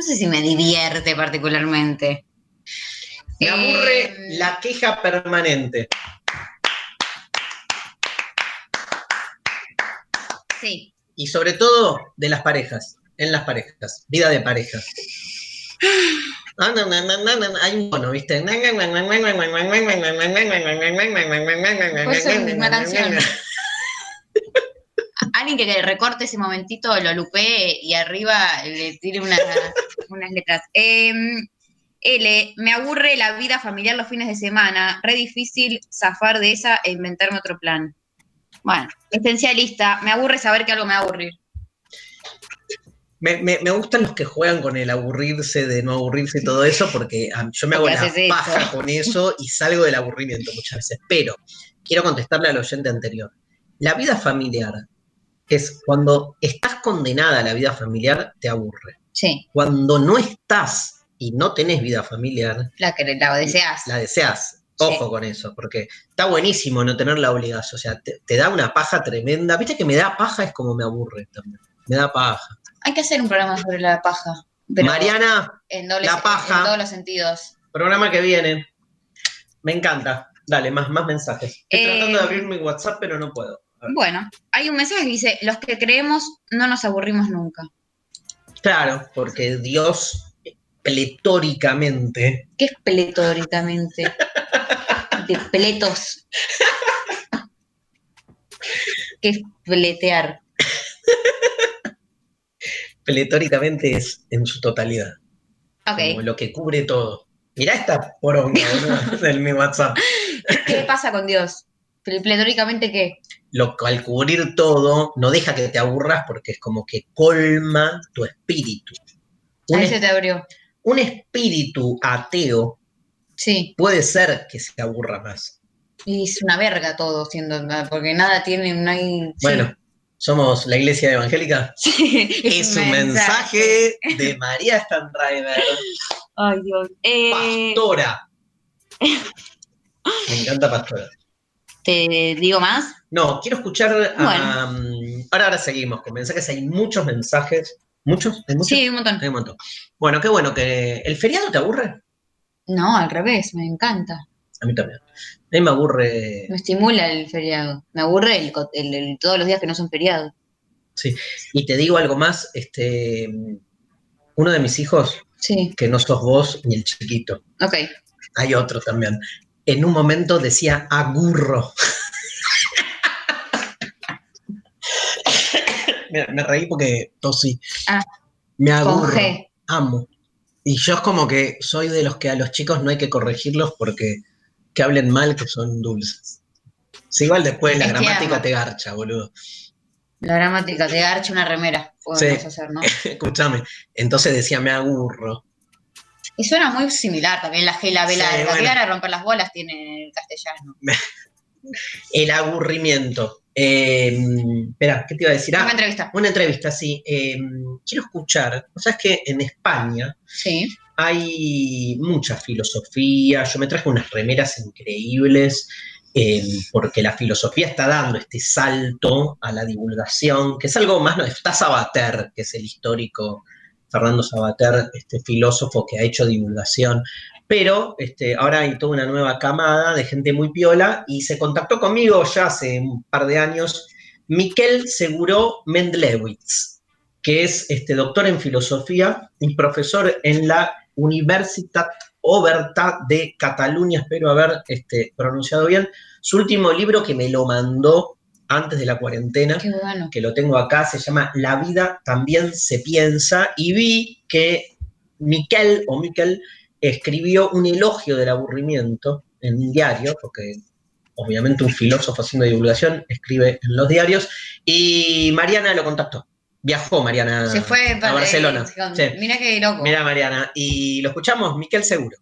S4: No sé si me divierte particularmente.
S3: Me
S4: Eh,
S3: aburre la queja permanente.
S4: Sí.
S3: Y sobre todo de las parejas, en las parejas, vida de pareja. Ah, no, no, no, no, no, Hay un tono, ¿viste?
S4: Puede ser una canción. Alguien que le recorte ese momentito, lo lupee y arriba le tire una- unas letras. Eh, L, me aburre la vida familiar los fines de semana. Re difícil zafar de esa e inventarme otro plan. Bueno, esencialista, me aburre saber que algo me va a aburrir.
S3: Me, me- me gustan los que juegan con el aburrirse, de no aburrirse y todo eso, porque ah, yo me hago la
S4: eso.
S3: paja con eso y salgo del aburrimiento muchas veces. Pero quiero contestarle al oyente anterior. La vida familiar es cuando estás condenada a la vida familiar, te aburre.
S4: Sí,
S3: Cuando no estás y no tenés vida familiar,
S4: la que la deseas.
S3: la deseas. Ojo
S4: Sí.
S3: con eso, porque está buenísimo no tener la obligación. O sea, te, te da una paja tremenda. Viste que me da paja es como me aburre también. Me da paja.
S4: Hay que hacer un programa sobre la paja. pero
S3: Mariana,
S4: en, dobles-
S3: la paja.
S4: en todos los sentidos.
S3: programa que viene. Me encanta. Dale, más, más mensajes. Estoy
S4: Eh,
S3: tratando de abrir mi WhatsApp, pero no puedo.
S4: Bueno, hay un mensaje que dice, los que creemos no nos aburrimos nunca.
S3: Claro, porque Dios pletóricamente
S4: ¿Qué es pletóricamente? De pletos. ¿Qué es pletear?
S3: pletóricamente es en su totalidad.
S4: Ok.
S3: Como lo que cubre todo. Mirá esta poronga del mi WhatsApp.
S4: ¿Qué pasa con Dios? Ple- ¿Pletóricamente qué?
S3: Lo, al cubrir todo, no deja que te aburras porque es como que colma tu espíritu. Un,
S4: Ahí se te abrió.
S3: un espíritu ateo
S4: Sí.
S3: puede ser que se aburra más.
S4: Y es una verga todo siendo, porque nada tiene, no hay... sí.
S3: Bueno, somos la iglesia evangélica.
S4: Sí,
S3: Es un mensaje de María Stanriver,
S4: Ay, Dios. Eh,
S3: pastora. Me encanta pastora.
S4: ¿Te digo más?
S3: No, quiero escuchar a... Ahora, ahora seguimos con mensajes. Hay muchos mensajes. ¿Muchos? ¿Hay muchos?
S4: Sí, un montón.
S3: Hay un montón. Bueno, qué bueno que... ¿El feriado te aburre?
S4: No, al revés, me encanta.
S3: A mí también. A mí me aburre...
S4: Me estimula el feriado. Me aburre el, el- el- todos los días que no son feriados.
S3: Sí. Y te digo algo más, este, uno de mis hijos,
S4: Sí,
S3: que no sos vos ni el chiquito,
S4: ok.
S3: hay otro también, en un momento decía agurro. me, me reí porque tosí.
S4: Ah,
S3: me agurro. Amo. Y yo es como que soy de los que a los chicos no hay que corregirlos porque que hablen mal que son dulces. Si igual después la
S4: Es
S3: gramática te garcha, boludo.
S4: La gramática, te garcha una remera. Podemos
S3: Sí.
S4: hacer, ¿no?
S3: Escúchame. Entonces decía me agurro.
S4: Y suena muy similar también la G la B
S3: Sí,
S4: larga.
S3: bueno.
S4: ¿Qué gana de romper las bolas tiene el castellano?
S3: El aburrimiento. Eh, espera, ¿qué te iba a decir? Ah,
S4: Una entrevista.
S3: una entrevista, sí. Eh, quiero escuchar. O sea, es que en España
S4: Sí.
S3: hay mucha filosofía. Yo me traje unas remeras increíbles eh, porque la filosofía está dando este salto a la divulgación, que es algo más, no, está Sabater, que es el histórico Fernando Sabater, este filósofo que ha hecho divulgación. Pero este, ahora hay toda una nueva camada de gente muy piola y se contactó conmigo ya hace un par de años Miquel Seguro Mendlewitz, que es este, doctor en filosofía y profesor en la Universitat Oberta de Cataluña, espero haber este, pronunciado bien. Su último libro que me lo mandó antes de la cuarentena,
S4: Qué bueno.
S3: que lo tengo acá, se llama La vida también se piensa, y vi que Miquel o Miquel escribió un elogio del aburrimiento en un diario, porque obviamente un filósofo haciendo divulgación escribe en los diarios, y Mariana lo contactó. Viajó Mariana
S4: Se fue
S3: a Barcelona. Sí.
S4: Mira qué loco.
S3: Mira, Mariana, y lo escuchamos, Miquel Seguro.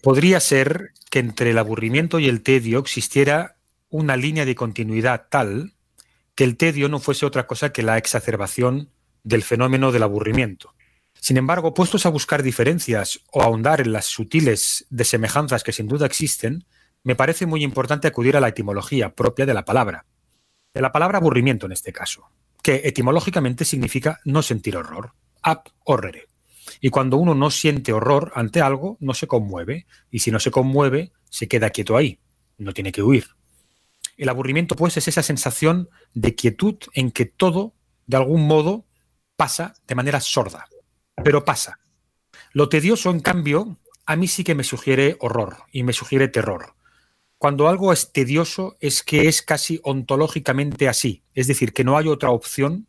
S6: Podría ser que entre el aburrimiento y el tedio existiera una línea de continuidad tal que el tedio no fuese otra cosa que la exacerbación del fenómeno del aburrimiento. Sin embargo, puestos a buscar diferencias o ahondar en las sutiles desemejanzas que sin duda existen, me parece muy importante acudir a la etimología propia de la palabra. De la palabra aburrimiento en este caso, que etimológicamente significa no sentir horror, ab horrere. Y cuando uno no siente horror ante algo, no se conmueve, y si no se conmueve, se queda quieto ahí, no tiene que huir. El aburrimiento, pues, es esa sensación de quietud en que todo, de algún modo, pasa de manera sorda, pero pasa. Lo tedioso, en cambio, a mí sí que me sugiere horror y me sugiere terror. Cuando algo es tedioso es que es casi ontológicamente así, es decir, que no hay otra opción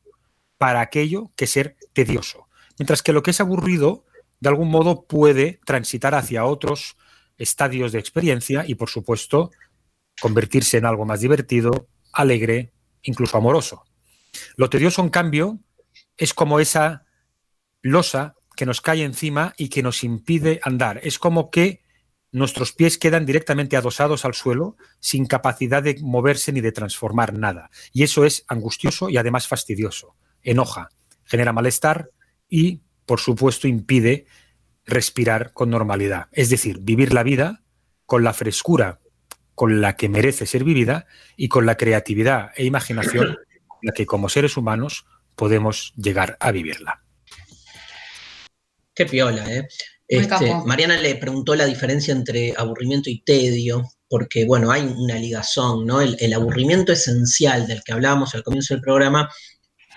S6: para aquello que ser tedioso. Mientras que lo que es aburrido, de algún modo, puede transitar hacia otros estadios de experiencia y, por supuesto, convertirse en algo más divertido, alegre, incluso amoroso. Lo tedioso, en cambio, es como esa losa que nos cae encima y que nos impide andar. Es como que nuestros pies quedan directamente adosados al suelo sin capacidad de moverse ni de transformar nada. Y eso es angustioso y además fastidioso. Enoja, genera malestar y, por supuesto, impide respirar con normalidad. Es decir, vivir la vida con la frescura con la que merece ser vivida y con la creatividad e imaginación con la que como seres humanos podemos llegar a vivirla.
S3: Qué piola, ¿eh? Este. Mariana le preguntó la diferencia entre aburrimiento y tedio, porque, bueno, hay una ligazón, ¿no? El, el aburrimiento esencial del que hablábamos al comienzo del programa,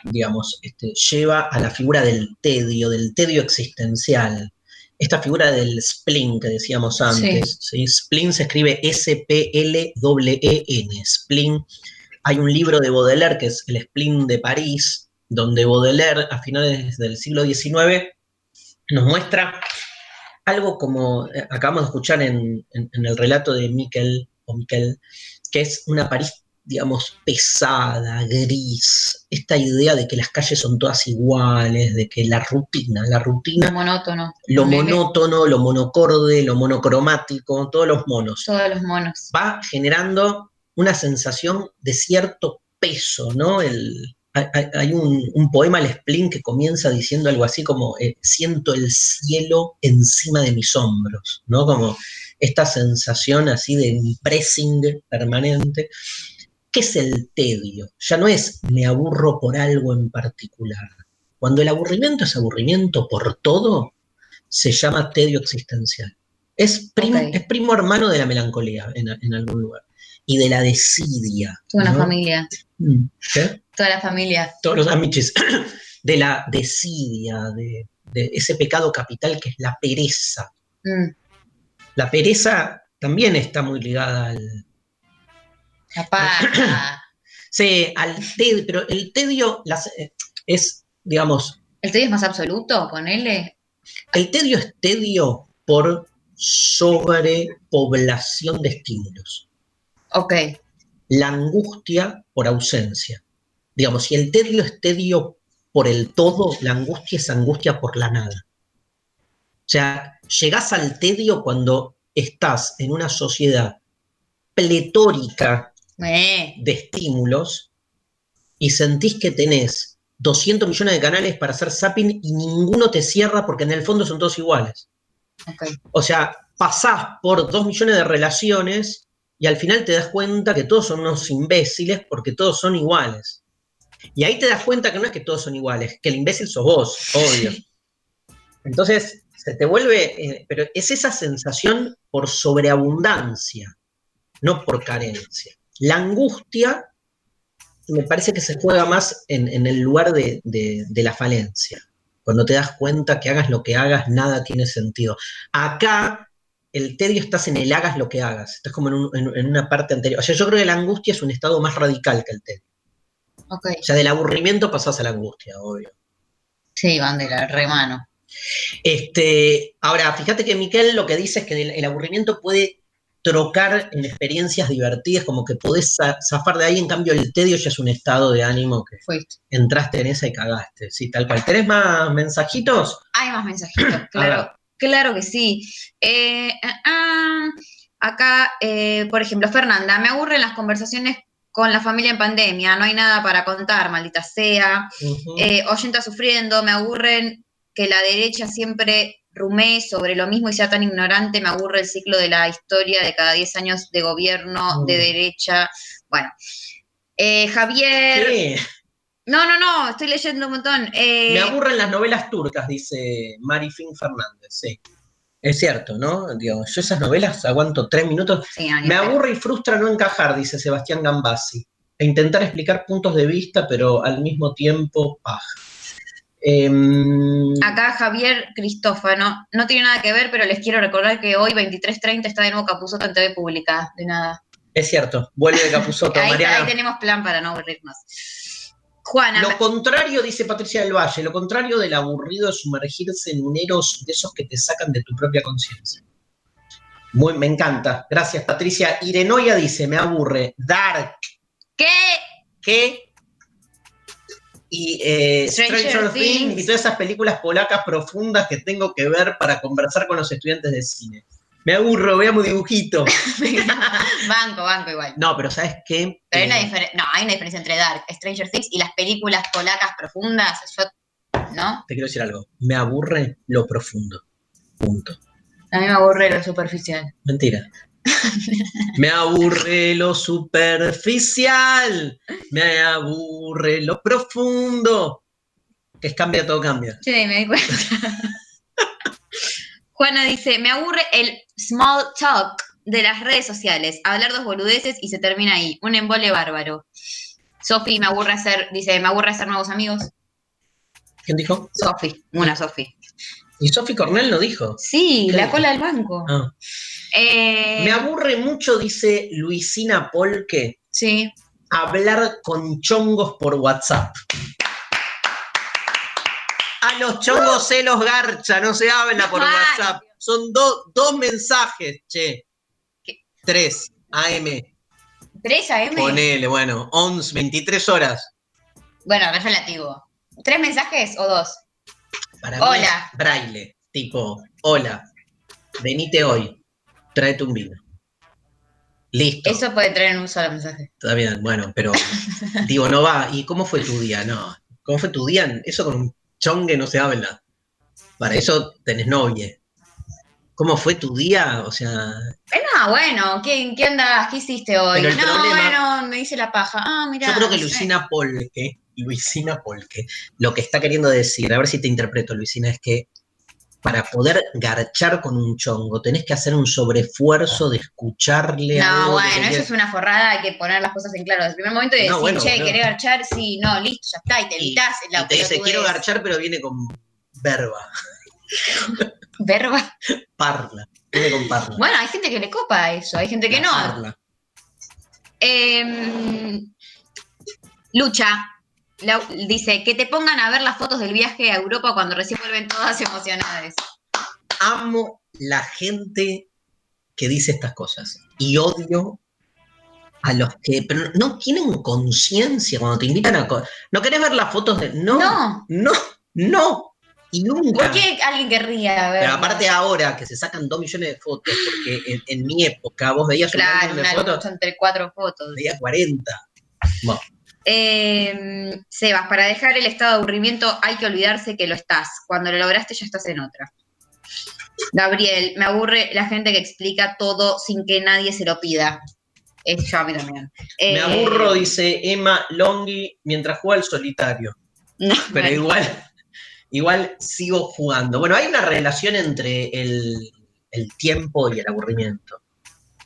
S3: digamos, este, lleva a la figura del tedio, del tedio existencial. Esta figura del spleen que decíamos antes, ¿sí? Spleen se escribe S-P-L-E-N, spleen. Hay un libro de Baudelaire que es El spleen de París, donde Baudelaire a finales del siglo XIX nos muestra algo como eh, acabamos de escuchar en, en- en el relato de Miquel, o Miquel, que es una París, digamos, pesada, gris, esta idea de que las calles son todas iguales, de que la rutina, la rutina,
S4: Monótono.
S3: lo monótono, lo monocorde, lo monocromático, todos los monos,
S4: Todos los monos.
S3: va generando una sensación de cierto peso, ¿no? El, hay, un, un poema al spleen que comienza diciendo algo así como eh, siento el cielo encima de mis hombros, ¿no? Como esta sensación así de pressing permanente. ¿Qué es el tedio? Ya no es me aburro por algo en particular. Cuando el aburrimiento es aburrimiento por todo, se llama tedio existencial. Es primo,
S4: Ok.
S3: es primo hermano de la melancolía en, en algún lugar. Y de la desidia.
S4: Toda
S3: ¿no?
S4: familia.
S3: Mm, ¿qué?
S4: Toda la familia.
S3: todos los amiches, de la desidia, de, de ese pecado capital que es la pereza.
S4: Mm,
S3: La pereza también está muy ligada al,
S4: paja.
S3: sí, al tedio, pero el tedio las- eh, es, digamos,
S4: ¿El tedio es más absoluto? Ponele.
S3: el tedio es tedio por sobrepoblación de estímulos.
S4: Ok.
S3: La angustia por ausencia. Digamos, si el tedio es tedio por el todo, la angustia es angustia por la nada. O sea, llegás al tedio cuando estás en una sociedad pletórica
S4: Eh,
S3: de estímulos y sentís que tenés 200 millones de canales para hacer zapping y ninguno te cierra porque en el fondo son todos iguales. O sea, pasás por 2 millones de relaciones y al final te das cuenta que todos son unos imbéciles porque todos son iguales. Y ahí te das cuenta que no es que todos son iguales, que el imbécil sos vos, obvio. Entonces, se te vuelve, eh, pero es esa sensación por sobreabundancia, no por carencia. La angustia me parece que se juega más en, en el lugar de, de- de la falencia. Cuando te das cuenta que hagas lo que hagas, nada tiene sentido. Acá, el tedio estás en el hagas lo que hagas. Estás como en, un- en- en una parte anterior. O sea, yo creo que la angustia es un estado más radical que el tedio.
S4: Ok.
S3: O sea, del aburrimiento pasás a la angustia, obvio.
S4: Sí, van de la remano.
S3: Este, ahora, fíjate que Miquel lo que dice es que el, el aburrimiento puede trocar en experiencias divertidas, como que podés za- zafar de ahí, en cambio el tedio ya es un estado de ánimo que
S4: Fuiste.
S3: entraste en esa y cagaste, sí, tal cual. ¿Tenés más mensajitos?
S4: Hay más mensajitos, claro. Claro que sí. Eh, ah, ah, acá, eh, por ejemplo, Fernanda, me aburren las conversaciones con la familia en pandemia, no hay nada para contar, maldita sea.
S3: Ujú.
S4: Eh, oyenta sufriendo, me aburren que la derecha siempre rumee sobre lo mismo y sea tan ignorante, me aburre el ciclo de la historia de cada 10 años de gobierno de
S3: Mm.
S4: derecha. Bueno. Eh, Javier.
S3: ¿Qué?
S4: No, no, no, estoy leyendo un montón. Eh,
S3: Me aburren las novelas turcas, dice Marifín Fernández, sí. Es cierto, ¿no? Digo, yo esas novelas aguanto tres minutos.
S4: sí, no, ni
S3: Me
S4: idea.
S3: aburre y frustra no encajar, dice Sebastián Gambassi. E intentar explicar puntos de vista, pero al mismo tiempo, paja. Em,
S4: Acá Javier Cristófano, no tiene nada que ver, pero les quiero recordar que hoy 23.30 está de nuevo Capuzoto en TV Pública, de nada.
S3: es cierto, vuelve de Capuzoto,
S4: Ahí,
S3: Mariana.
S4: ahí tenemos plan para no aburrirnos. Juana,
S3: Lo contrario, dice Patricia del Valle, lo contrario del aburrido es sumergirse en un eros de esos que te sacan de tu propia conciencia. Muy, me encanta. Gracias, Patricia. Irenoia dice, me aburre. Dark,
S4: ¿qué?
S3: ¿qué? Y eh,
S4: Stranger
S3: Stranger, Things.
S4: Things.
S3: y todas esas películas polacas profundas que tengo que ver para conversar con los estudiantes de cine. Me aburro, veamos dibujito.
S4: banco, banco igual.
S3: No, pero ¿sabes qué?
S4: Pero hay una,
S3: Eh,
S4: no, hay una diferencia entre Dark, Stranger Things y las películas polacas profundas. Yo, ¿no?
S3: te quiero decir algo. Me aburre lo profundo. Punto.
S4: A mí me aburre lo superficial.
S3: Mentira. Me aburre lo superficial. Me aburre lo profundo. Que es cambia, todo cambia.
S4: Sí, me di cuenta. Juana dice, me aburre el small talk de las redes sociales, hablar dos boludeces y se termina ahí, un embole bárbaro. Sofi, me aburre hacer, dice, me aburre hacer nuevos amigos.
S3: ¿Quién dijo?
S4: Sofi, una Sofi.
S3: Y Sophie Cornell no dijo.
S4: Sí,
S3: ¿Qué
S4: la
S3: dijo?
S4: cola del banco.
S3: Ah.
S4: Eh,
S3: Me aburre mucho, dice Luisina Polque,
S4: sí,
S3: hablar con chongos por WhatsApp. A los chongos se los garcha, no se habla por. WhatsApp. Son do- dos mensajes, che.
S4: ¿Qué?
S3: Tres, AM.
S4: 3 AM.
S3: Ponele, bueno, 11, 23 horas.
S4: Bueno, es relativo. ¿Tres mensajes o dos?
S3: Para mí
S4: Hola.
S3: es braille, tipo, hola, venite hoy, tráete un vino. Listo.
S4: Eso puede traer en un solo mensaje.
S3: Está bien, bueno, pero digo, no va. ¿Y cómo fue tu día? No. ¿Cómo fue tu día? Eso con un chongue no se habla. Para eso tenés novia. ¿Cómo fue tu día? O sea,
S4: Eh, no, bueno, ¿qué, qué andas? ¿Qué hiciste hoy? No,
S3: problema-
S4: bueno, me hice la paja. Ah, mira.
S3: yo creo que Luisina Polque, Luisina Polque, lo que está queriendo decir, a ver si te interpreto, Luisina, es que para poder garchar con un chongo, tenés que hacer un sobreesfuerzo de escucharle
S4: No,
S3: algo
S4: bueno, eso es una forrada, hay que poner las cosas en claro. Desde el primer momento y decir,
S3: bueno,
S4: che. ¿querés garchar? Sí, no, listo, ya está, y te evitas la
S3: y te dice, quiero garchar, pero viene con verba,
S4: Verba.
S3: parla, viene con parla.
S4: Bueno, hay gente que le copa eso, hay gente que
S3: La
S4: no.
S3: parla.
S4: Em, Lucha Dice que te pongan a ver las fotos del viaje a Europa cuando recién vuelven todas emocionadas.
S3: Amo la gente que dice estas cosas y odio a los que pero no tienen conciencia cuando te invitan a... ¿No querés ver las fotos de...? No, no,
S4: No,
S3: no, y nunca.
S4: ¿por qué alguien querría ver?
S3: Pero aparte ahora que se sacan dos millones de fotos, porque en, en mi época vos veías un
S4: Claro,
S3: álbum de fotos,
S4: entre cuatro fotos.
S3: veías 40. Bueno,
S4: Eh, Sebas, para dejar el estado de aburrimiento hay que olvidarse que lo estás. Cuando lo lograste ya estás en otra. Gabriel, me aburre la gente que explica todo sin que nadie se lo pida. Es yo a mí también.
S3: me
S4: Eh,
S3: aburro, dice Emma Longhi, mientras juega al solitario.
S4: no,
S3: Pero igual, igual sigo jugando. Bueno, hay una relación entre el, el tiempo y el aburrimiento.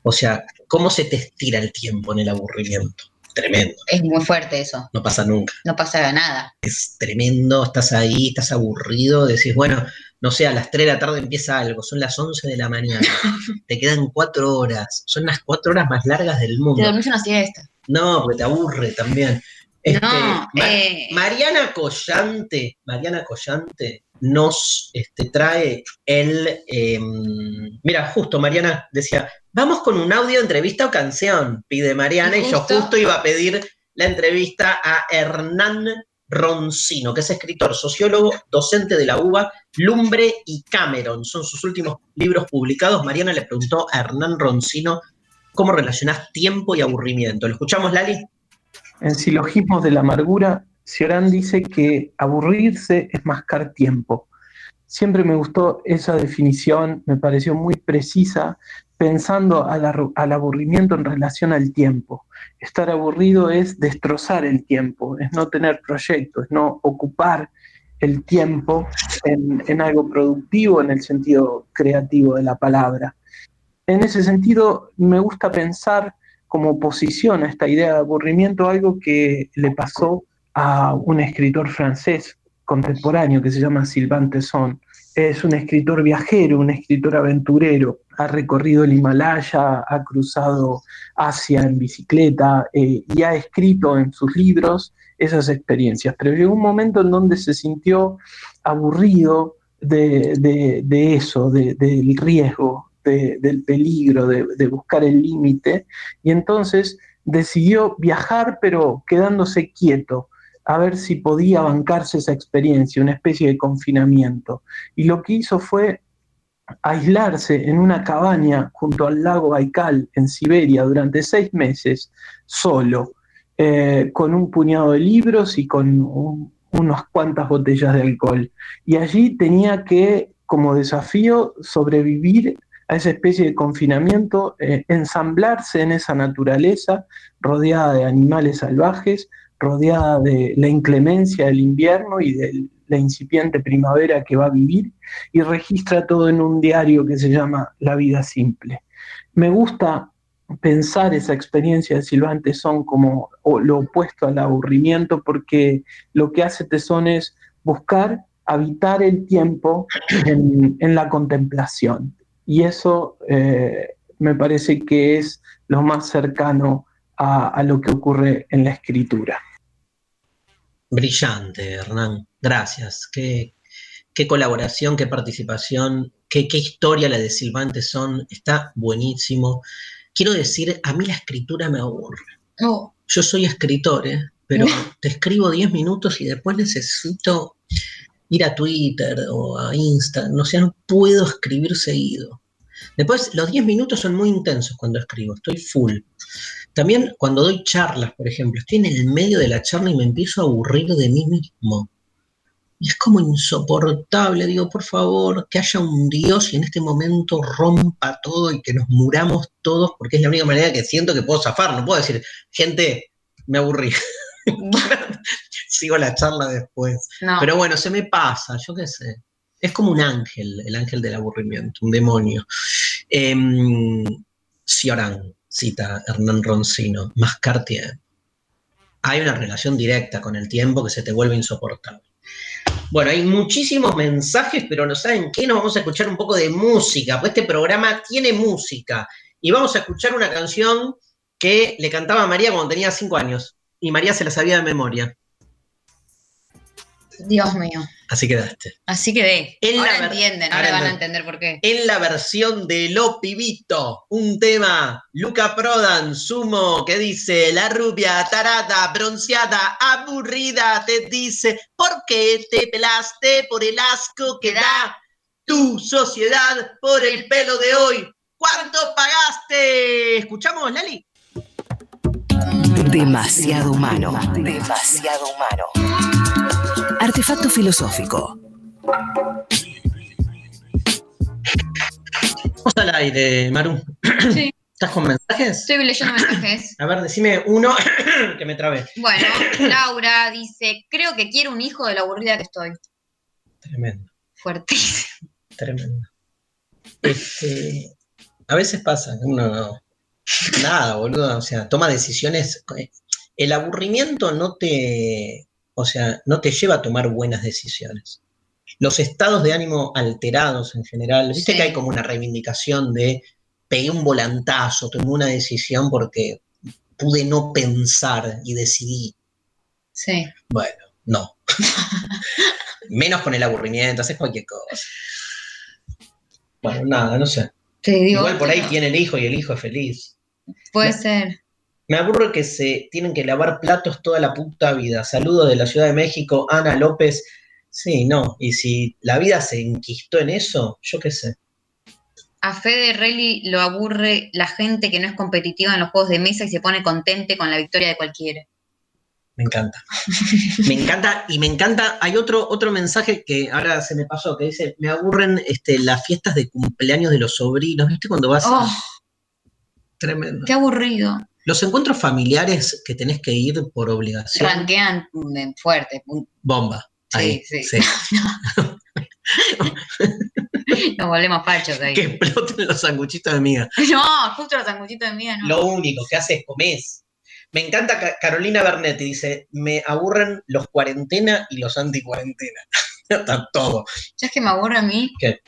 S3: O sea, ¿cómo se te estira el tiempo en el aburrimiento? Tremendo,
S4: es muy fuerte eso.
S3: no pasa nunca.
S4: No pasa nada.
S3: Es tremendo, estás ahí, estás aburrido, decís, bueno, no sé, a las 3 de la tarde empieza algo, son las 11 de la mañana, te quedan 4 horas, son las 4 horas más largas del
S4: Te
S3: mundo.
S4: dormís una siesta.
S3: No, porque te aburre también. Este,
S4: no, eh,
S3: Mariana Collante, Mariana Collante nos este, trae el. em, mira, justo Mariana decía: Vamos con un audio, entrevista o canción, pide Mariana, y,
S4: Y
S3: yo
S4: justo-
S3: justo iba a pedir la entrevista a Hernán Roncino, que es escritor, sociólogo, docente de la UBA, Lumbre y Cameron. Son sus últimos libros publicados. Mariana le preguntó a Hernán Roncino cómo relacionás tiempo y aburrimiento. ¿Lo escuchamos, Lali?
S7: En Silogismos de la Amargura, Cioran dice que aburrirse es mascar tiempo. Siempre me gustó esa definición, me pareció muy precisa, pensando al aburrimiento en relación al tiempo. Estar aburrido es destrozar el tiempo, es no tener proyectos, es no ocupar el tiempo en, en algo productivo en el sentido creativo de la palabra. En ese sentido, me gusta pensar como oposición a esta idea de aburrimiento algo que le pasó a un escritor francés contemporáneo que se llama Sylvain Tesson. Es un escritor viajero, un escritor aventurero. Ha recorrido el Himalaya, ha cruzado Asia en bicicleta eh, y ha escrito en sus libros esas experiencias. Pero llegó un momento en donde se sintió aburrido de, de- de eso, de- del riesgo, de- del peligro, de buscar el límite, y entonces decidió viajar pero quedándose quieto, a ver si podía bancarse esa experiencia, una especie de confinamiento. Y lo que hizo fue aislarse en una cabaña junto al lago Baikal en Siberia durante seis meses, solo, eh, con un puñado de libros y con un- unas cuantas botellas de alcohol. Y allí tenía que, como desafío, sobrevivir a esa especie de confinamiento, eh, ensamblarse en esa naturaleza rodeada de animales salvajes, rodeada de la inclemencia del invierno y de la incipiente primavera que va a vivir, y registra todo en un diario que se llama La vida simple. Me gusta pensar esa experiencia de Silván Tesón como lo opuesto al aburrimiento, porque lo que hace Tesón es buscar habitar el tiempo en, la contemplación. Y eso eh, me parece que es lo más cercano a lo que ocurre en la escritura.
S3: Brillante, Hernán. Gracias. Qué, qué colaboración, qué participación, qué, qué historia la de Silvante son. Está buenísimo. Quiero decir, a mí la escritura me aburre.
S4: no,
S3: Yo soy escritor, ¿eh? pero te escribo 10 minutos y después necesito ir a Twitter o a Insta. No sé, no puedo escribir seguido. Después, los 10 minutos son muy intensos cuando escribo, estoy full. También cuando doy charlas, por ejemplo, estoy en el medio de la charla y me empiezo a aburrir de mí mismo. Y es como insoportable, digo, por favor, que haya un Dios y en este momento rompa todo y que nos muramos todos, porque es la única manera que siento que puedo zafar. No puedo decir, gente, me aburrí. Sigo la charla después.
S4: no.
S3: Pero bueno, se me pasa, yo qué sé. Es como un ángel, el ángel del aburrimiento, un demonio. Eh, Cioran, cita Hernán Roncino, más Cartier. Hay una relación directa con el tiempo que se te vuelve insoportable. Bueno, hay muchísimos mensajes, pero no saben qué, nos vamos a escuchar un poco de música, pues este programa tiene música. Y vamos a escuchar una canción que le cantaba a María cuando tenía cinco años. Y María se la sabía de memoria.
S4: Dios mío.
S3: Así quedaste.
S4: Así quedé.
S3: En la
S4: Ahora
S3: ver-
S4: entienden,
S3: ahora
S4: ahora van a entender por qué.
S3: En la versión de Lo Pibito, un tema, Luca Prodan, sumo, que dice, la rubia, tarada, bronceada, aburrida, te dice, ¿por qué te pelaste por el asco que da tu sociedad por el pelo de hoy? ¿Cuánto pagaste? ¿Escuchamos, Lali?
S5: Demasiado humano. Demasiado humano. Artefacto filosófico.
S3: Vamos al aire, Maru.
S4: Sí,
S3: ¿Estás con mensajes?
S4: estoy leyendo mensajes.
S3: A ver, decime uno que me trabé.
S4: Bueno, Laura dice, creo que quiero un hijo de la aburrida que estoy.
S3: Tremendo.
S4: Fuertísimo.
S3: Tremendo. Este, a veces pasa, que uno no- nada, boludo, o sea, toma decisiones. eh, El aburrimiento no te, o sea, no te lleva a tomar buenas decisiones. Los estados de ánimo alterados en general, viste
S4: Sí.
S3: que hay como una reivindicación de pegué un volantazo, tomé una decisión porque pude no pensar y decidí.
S4: Sí.
S3: Bueno, no. Menos con el aburrimiento, haces cualquier cosa. Bueno, nada, no sé.
S4: Te digo,
S3: Igual por ahí tiene el hijo y el hijo es feliz.
S4: Puede ser.
S3: Me aburro que se tienen que lavar platos toda la puta vida. Saludos de la Ciudad de México, Ana López. Sí, no. Y si la vida se enquistó en eso, yo qué sé.
S4: A Fede Relly lo aburre la gente que no es competitiva en los juegos de mesa y se pone contente con la victoria de cualquiera.
S3: Me encanta. Me encanta y me encanta. Hay otro, otro mensaje que ahora se me pasó, que dice, me aburren este, las fiestas de cumpleaños de los sobrinos. ¿Viste cuando vas? a-
S4: ¡Oh,
S3: Tremendo.
S4: qué aburrido!
S3: Los encuentros familiares que tenés que ir por obligación.
S4: Ranquean fuerte.
S3: Bomba.
S4: Sí,
S3: Ahí,
S4: sí.
S3: sí.
S4: Nos volvemos fachos ahí.
S3: Que exploten los sanguchitos de miga.
S4: No, justo los sanguchitos de mía, no.
S3: Lo único que hace es comés. Me encanta Ca- Carolina Bernetti, dice, me aburren los cuarentena y los anti-cuarentena. Está todo.
S4: ¿Sabes qué me aburre a mí?
S3: ¿Qué?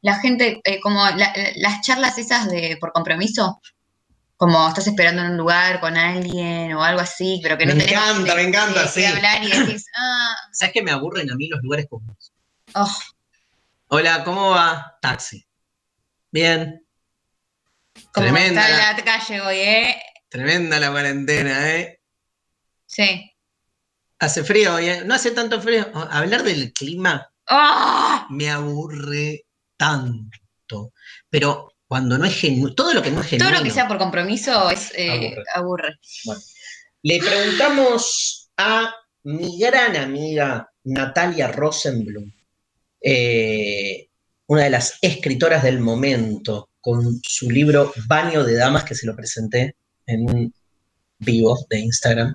S4: La gente, eh, como la- las charlas esas de por compromiso, como estás esperando en un lugar con alguien o algo así, pero que no
S3: Me
S4: tenés
S3: encanta,
S4: de-
S3: me encanta,
S4: de
S3: sí.
S4: hablar y decís, ah,
S3: ¿Sabes qué me aburren a mí los lugares comunes?
S4: oh,
S3: Hola, ¿cómo va? Taxi. Bien.
S4: como
S3: Tremenda
S4: está
S3: la-
S4: en la calle hoy, ¿eh?
S3: Tremenda la cuarentena, ¿eh?
S4: Sí.
S3: Hace frío, hoy, ¿eh? No hace tanto frío. Oh, Hablar del clima
S4: ¡Ah!
S3: me aburre tanto. Pero cuando no es genuino, todo lo que no es genuino.
S4: Todo lo que sea por compromiso es eh,
S3: Aburre.
S4: aburre.
S3: Le preguntamos a mi gran amiga Natalia Rosenblum, eh, una de las escritoras del momento, con su libro Baño de Damas, que se lo presenté en un vivo de Instagram,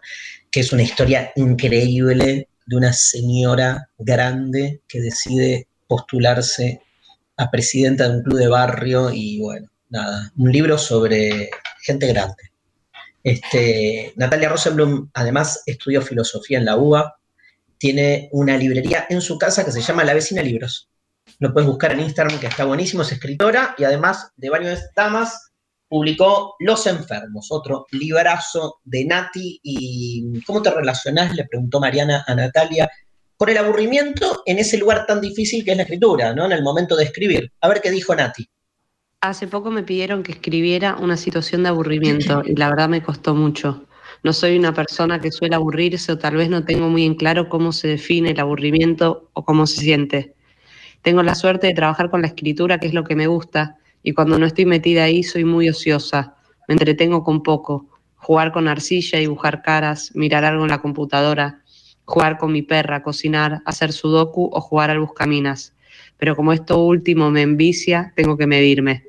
S3: que es una historia increíble de una señora grande que decide postularse a presidenta de un club de barrio y bueno, nada, un libro sobre gente grande. Este, Natalia Rosenblum además estudió filosofía en la UBA, tiene una librería en su casa que se llama La Vecina Libros. Lo puedes buscar en Instagram, que está buenísimo, es escritora y además de varios damas publicó Los Enfermos, otro librazo de Nati. ¿Y cómo te relacionás? Le preguntó Mariana a Natalia con el aburrimiento en ese lugar tan difícil que es la escritura, ¿no? En el momento de escribir. A ver qué dijo Nati.
S8: Hace poco me pidieron que escribiera una situación de aburrimiento y la verdad me costó mucho. No soy una persona que suele aburrirse o tal vez no tengo muy en claro cómo se define el aburrimiento o cómo se siente. Tengo la suerte de trabajar con la escritura, que es lo que me gusta, y cuando no estoy metida ahí soy muy ociosa. Me entretengo con poco. Jugar con arcilla, dibujar caras, mirar algo en la computadora, jugar con mi perra, cocinar, hacer sudoku o jugar al buscaminas. Pero como esto último me envicia, tengo que medirme.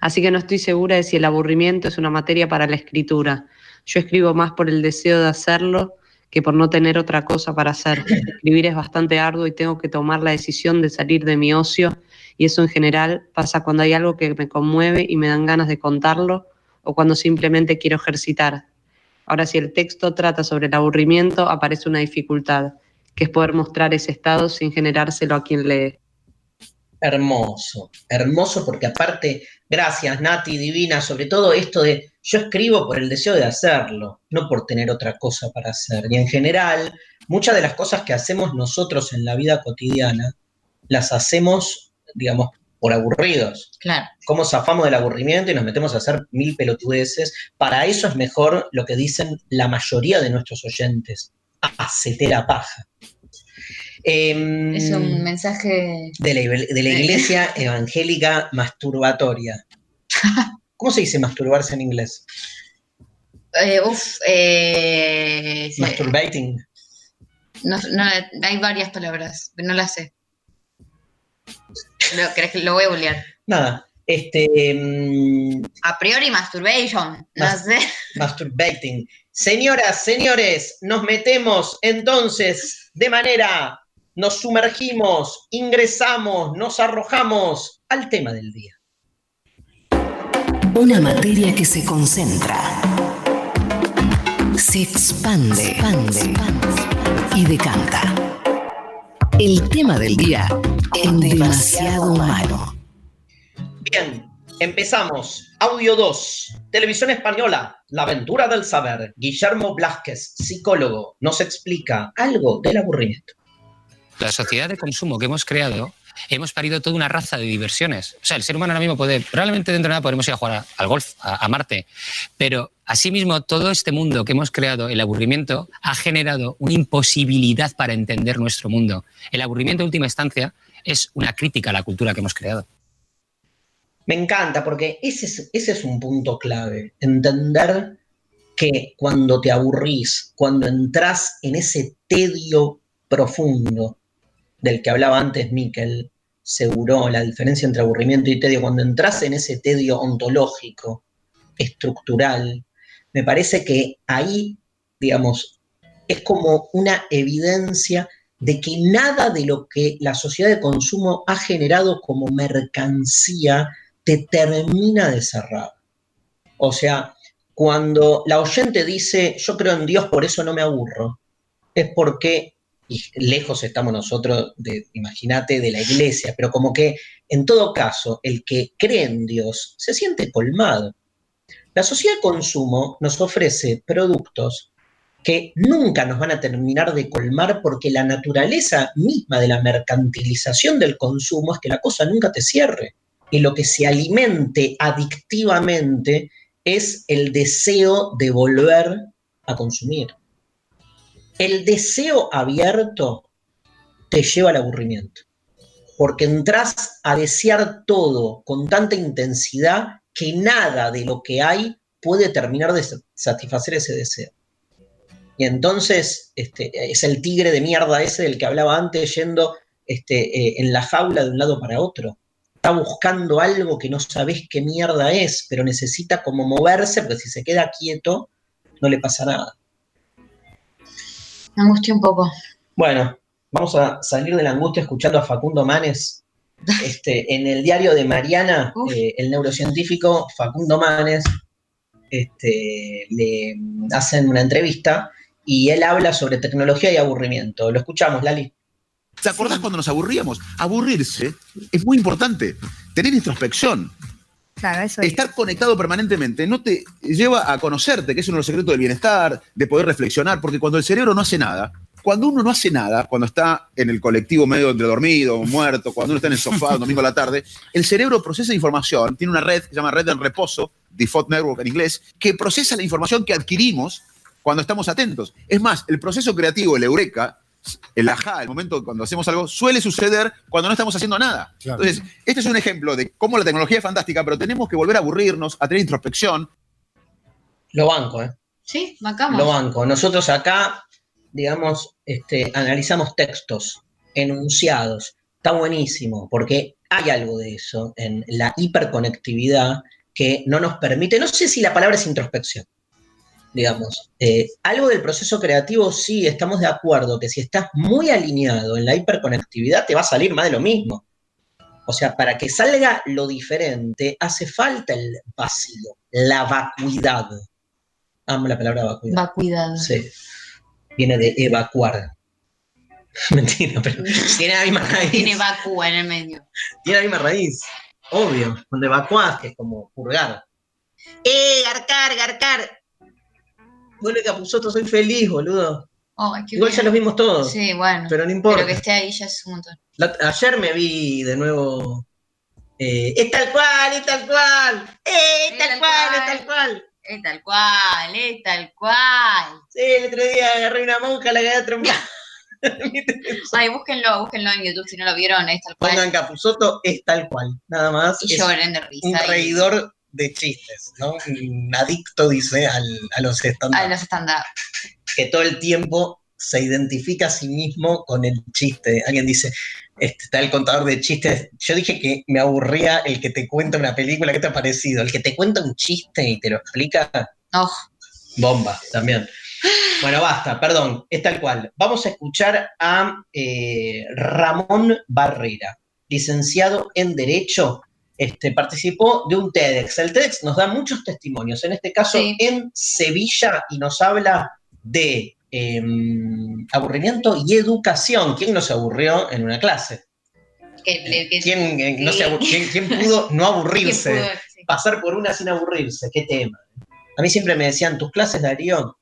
S8: Así que no estoy segura de si el aburrimiento es una materia para la escritura. Yo escribo más por el deseo de hacerlo que por no tener otra cosa para hacer. Escribir es bastante arduo y tengo que tomar la decisión de salir de mi ocio y eso en general pasa cuando hay algo que me conmueve y me dan ganas de contarlo o cuando simplemente quiero ejercitar. Ahora, si el texto trata sobre el aburrimiento, aparece una dificultad, que es poder mostrar ese estado sin generárselo a quien lee.
S3: Hermoso, hermoso porque aparte, gracias Nati, divina, sobre todo esto de yo escribo por el deseo de hacerlo, no por tener otra cosa para hacer. Y en general, muchas de las cosas que hacemos nosotros en la vida cotidiana, las hacemos, digamos, por aburridos.
S4: Claro.
S3: ¿Cómo zafamos del aburrimiento y nos metemos a hacer mil pelotudeces? Para eso es mejor lo que dicen la mayoría de nuestros oyentes. Hacete la paja. Em,
S4: Es un mensaje.
S3: de la, de la iglesia evangélica masturbatoria. ¿Cómo se dice masturbarse en inglés?
S4: eh, uf, eh.
S3: Masturbating.
S4: No, no, hay varias palabras, no las sé. Lo, ¿crees que lo voy a googlear?
S3: Nada. Este. mm,
S4: A priori, masturbation. No
S3: Mas-
S4: sé.
S3: masturbating. Señoras, señores, nos metemos entonces de manera. Nos sumergimos, ingresamos, nos arrojamos al tema del día.
S5: Una materia que se concentra, se expande, expande y decanta. El tema del día en demasiado humano.
S3: Bien, empezamos. Audio 2. Televisión española. La aventura del saber. Guillermo Blázquez, psicólogo, nos explica algo del aburrimiento.
S9: La sociedad de consumo que hemos creado, hemos parido toda una raza de diversiones. O sea, el ser humano ahora mismo puede, probablemente dentro de nada podremos ir a jugar a- al golf, a, a Marte, pero asimismo todo este mundo que hemos creado, el aburrimiento, ha generado una imposibilidad para entender nuestro mundo. El aburrimiento en última instancia es una crítica a la cultura que hemos creado.
S3: Me encanta porque ese es, un punto clave. Entender que cuando te aburrís, cuando entras en ese tedio profundo del que hablaba antes Miquel, Seguro, la diferencia entre aburrimiento y tedio, cuando entras en ese tedio ontológico, estructural, me parece que ahí, digamos, es como una evidencia de que nada de lo que la sociedad de consumo ha generado como mercancía te termina de cerrar. O sea, cuando la oyente dice, yo creo en Dios, por eso no me aburro, es porque, y lejos estamos nosotros, imagínate, de la iglesia, pero como que en todo caso, el que cree en Dios se siente colmado. La sociedad de consumo nos ofrece productos que nunca nos van a terminar de colmar porque la naturaleza misma de la mercantilización del consumo es que la cosa nunca te cierre. Y lo que se alimente adictivamente es el deseo de volver a consumir. El deseo abierto te lleva al aburrimiento, porque entras a desear todo con tanta intensidad que nada de lo que hay puede terminar de satisfacer ese deseo. Y entonces este, es el tigre de mierda ese del que hablaba antes yendo este, eh, en la jaula de un lado para otro. Está buscando algo que no sabes qué mierda es, pero necesita como moverse, porque si se queda quieto, no le pasa nada.
S4: Me angustié un poco.
S3: Bueno, vamos a salir de la angustia escuchando a Facundo Manes. Este, en el diario de Mariana, eh, el neurocientífico Facundo Manes este, le hacen una entrevista y él habla sobre tecnología y aburrimiento. Lo escuchamos, Lali.
S10: ¿Te acordás cuando nos aburríamos? Aburrirse es muy importante. Tener introspección,
S11: Claro, eso es.
S10: estar conectado permanentemente, no te lleva a conocerte, que es uno de los secretos del bienestar, de poder reflexionar, porque cuando el cerebro no hace nada, cuando uno no hace nada, cuando está en el colectivo medio entre dormido, muerto, cuando uno está en el sofá un domingo a la tarde, el cerebro procesa información, tiene una red que se llama red en reposo, default network en inglés, que procesa la información que adquirimos cuando estamos atentos. Es más, el proceso creativo, el eureka, el ajá, el momento cuando hacemos algo, suele suceder cuando no estamos haciendo nada.
S6: Claro.
S10: Entonces, este es un ejemplo de cómo la tecnología es fantástica, pero tenemos que volver a aburrirnos, a tener introspección.
S3: Lo banco, ¿eh?
S4: Sí, bancamos.
S3: Lo banco. Nosotros acá, digamos, este, analizamos textos, enunciados. Está buenísimo, porque hay algo de eso en la hiperconectividad que no nos permite, no sé si la palabra es introspección. digamos. Eh, algo del proceso creativo, sí, estamos de acuerdo que si estás muy alineado en la hiperconectividad, te va a salir más de lo mismo. O sea, para que salga lo diferente, hace falta el vacío, la vacuidad. Amo la palabra vacuidad.
S4: Vacuidad.
S3: Sí. Viene de evacuar. Mentira, pero tiene la misma raíz.
S4: Tiene vacúa en el medio.
S3: Tiene la misma raíz. Obvio. Cuando evacuás, que es como purgar. ¡Eh, garcar, garcar! Vuelve Capuzoto, soy feliz, boludo. Igual
S4: bien.
S3: ya los vimos todos.
S4: Sí, bueno.
S3: Pero no importa.
S4: Pero que esté ahí ya es un montón.
S3: La- ayer me vi de nuevo. eh, es tal cual, es tal cual. Eh, es tal cual, es tal cual.
S4: Es tal cual, es tal cual.
S3: Sí, el otro día agarré una monja, la quedé trompada.
S4: Ay, búsquenlo, búsquenlo en YouTube si no lo vieron, es tal cual.
S3: Pongan Capuzoto, es tal cual. Nada más.
S4: Y lloren de risa.
S3: un
S4: y-
S3: reidor de chistes, ¿no? Un adicto, dice, al- a los stand
S4: A los stand-up.
S3: que todo el tiempo se identifica a sí mismo con el chiste. Alguien dice, este, está el contador de chistes. Yo dije que me aburría el que te cuenta una película. ¿Qué te ha parecido? El que te cuenta un chiste y te lo explica,
S4: Oh,
S3: bomba también. Bueno, basta, perdón, es tal cual. Vamos a escuchar a eh, Ramón Barrera, licenciado en Derecho. Este, participó de un TEDx. El TEDx nos da muchos testimonios, en este caso
S4: Sí.
S3: en Sevilla, y nos habla de em, aburrimiento y educación. ¿Quién no se aburrió en una clase?
S4: que, que-
S3: ¿Quién, no se quién- quién pudo no aburrirse?
S4: pudo- sí.
S3: pasar por una sin aburrirse, qué tema. A mí siempre me decían, tus clases, Darío,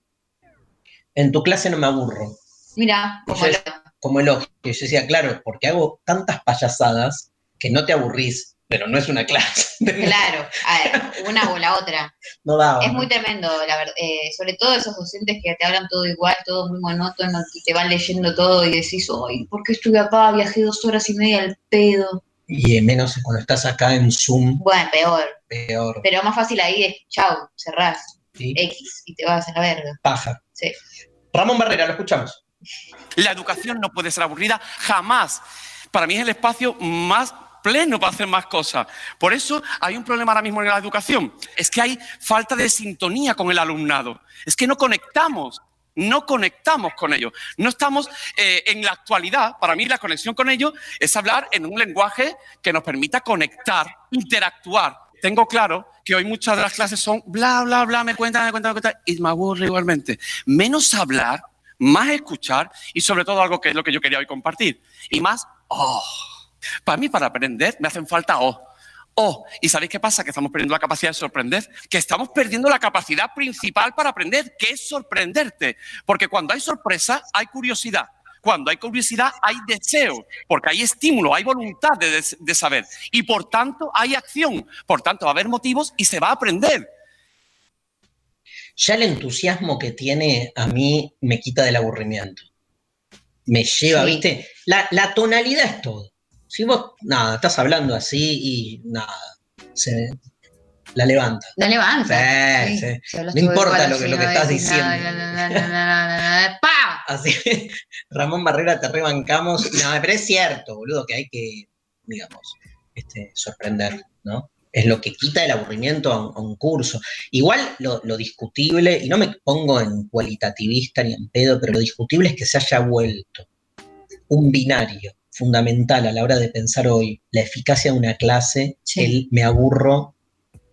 S3: en tu clase no me aburro,
S4: Mira, como
S3: Yo- como elogio. Yo decía, claro, porque hago tantas payasadas que no te aburrís, pero no es una clase.
S4: Claro, a ver, una o la otra.
S3: No daba.
S4: Es
S3: ¿no?
S4: muy tremendo, la verdad. eh, sobre todo esos docentes que te hablan todo igual, todo muy monótono, y te van leyendo todo y decís, ay, ¿por qué estuve acá? Viajé dos horas y media al pedo.
S3: Y menos cuando estás acá en Zoom,
S4: Bueno, peor.
S3: peor.
S4: Pero más fácil ahí es, chau, cerrás,
S3: ¿sí?
S4: X, y te vas a la verga.
S3: Paja.
S4: Sí.
S3: Ramón Barrera, lo escuchamos.
S11: La educación no puede ser aburrida jamás. Para mí es el espacio más pleno para hacer más cosas. Por eso hay un problema ahora mismo en la educación. Es que hay falta de sintonía con el alumnado. Es que no conectamos. No conectamos con ellos. No estamos eh, en la actualidad. Para mí la conexión con ellos es hablar en un lenguaje que nos permita conectar, interactuar. Tengo claro que hoy muchas de las clases son bla, bla, bla, me cuentan, me cuentan, me cuentan, y me aburre igualmente. Menos hablar, más escuchar y sobre todo algo que es lo que yo quería hoy compartir. Y más, oh. Para mí, para aprender, me hacen falta oh. Oh, ¿y sabéis qué pasa? Que estamos perdiendo la capacidad de sorprender, que estamos perdiendo la capacidad principal para aprender, que es sorprenderte. Porque cuando hay sorpresa, hay curiosidad. Cuando hay curiosidad, hay deseo, porque hay estímulo, hay voluntad de, de saber. Y por tanto, hay acción. Por tanto, va a haber motivos y se va a aprender.
S3: Ya el entusiasmo que tiene a mí me quita del aburrimiento. Me lleva,
S4: Sí.
S3: ¿viste? La, la tonalidad es todo. Si vos, nada, estás hablando así y nada, se la levanta.
S4: La levanta.
S3: Sí, sí. No importa lo que- lo que estás diciendo.
S4: nada, la, ¡Pa!
S3: Así Ramón Barrera, te rebancamos. No, pero es cierto, boludo, que hay que, digamos, este, sorprender, ¿no? Es lo que quita el aburrimiento a un, a un curso. Igual lo, lo discutible, y no me pongo en cualitativista ni en pedo, pero lo discutible es que se haya vuelto un binario fundamental a la hora de pensar hoy la eficacia de una clase,
S4: Sí.
S3: el me aburro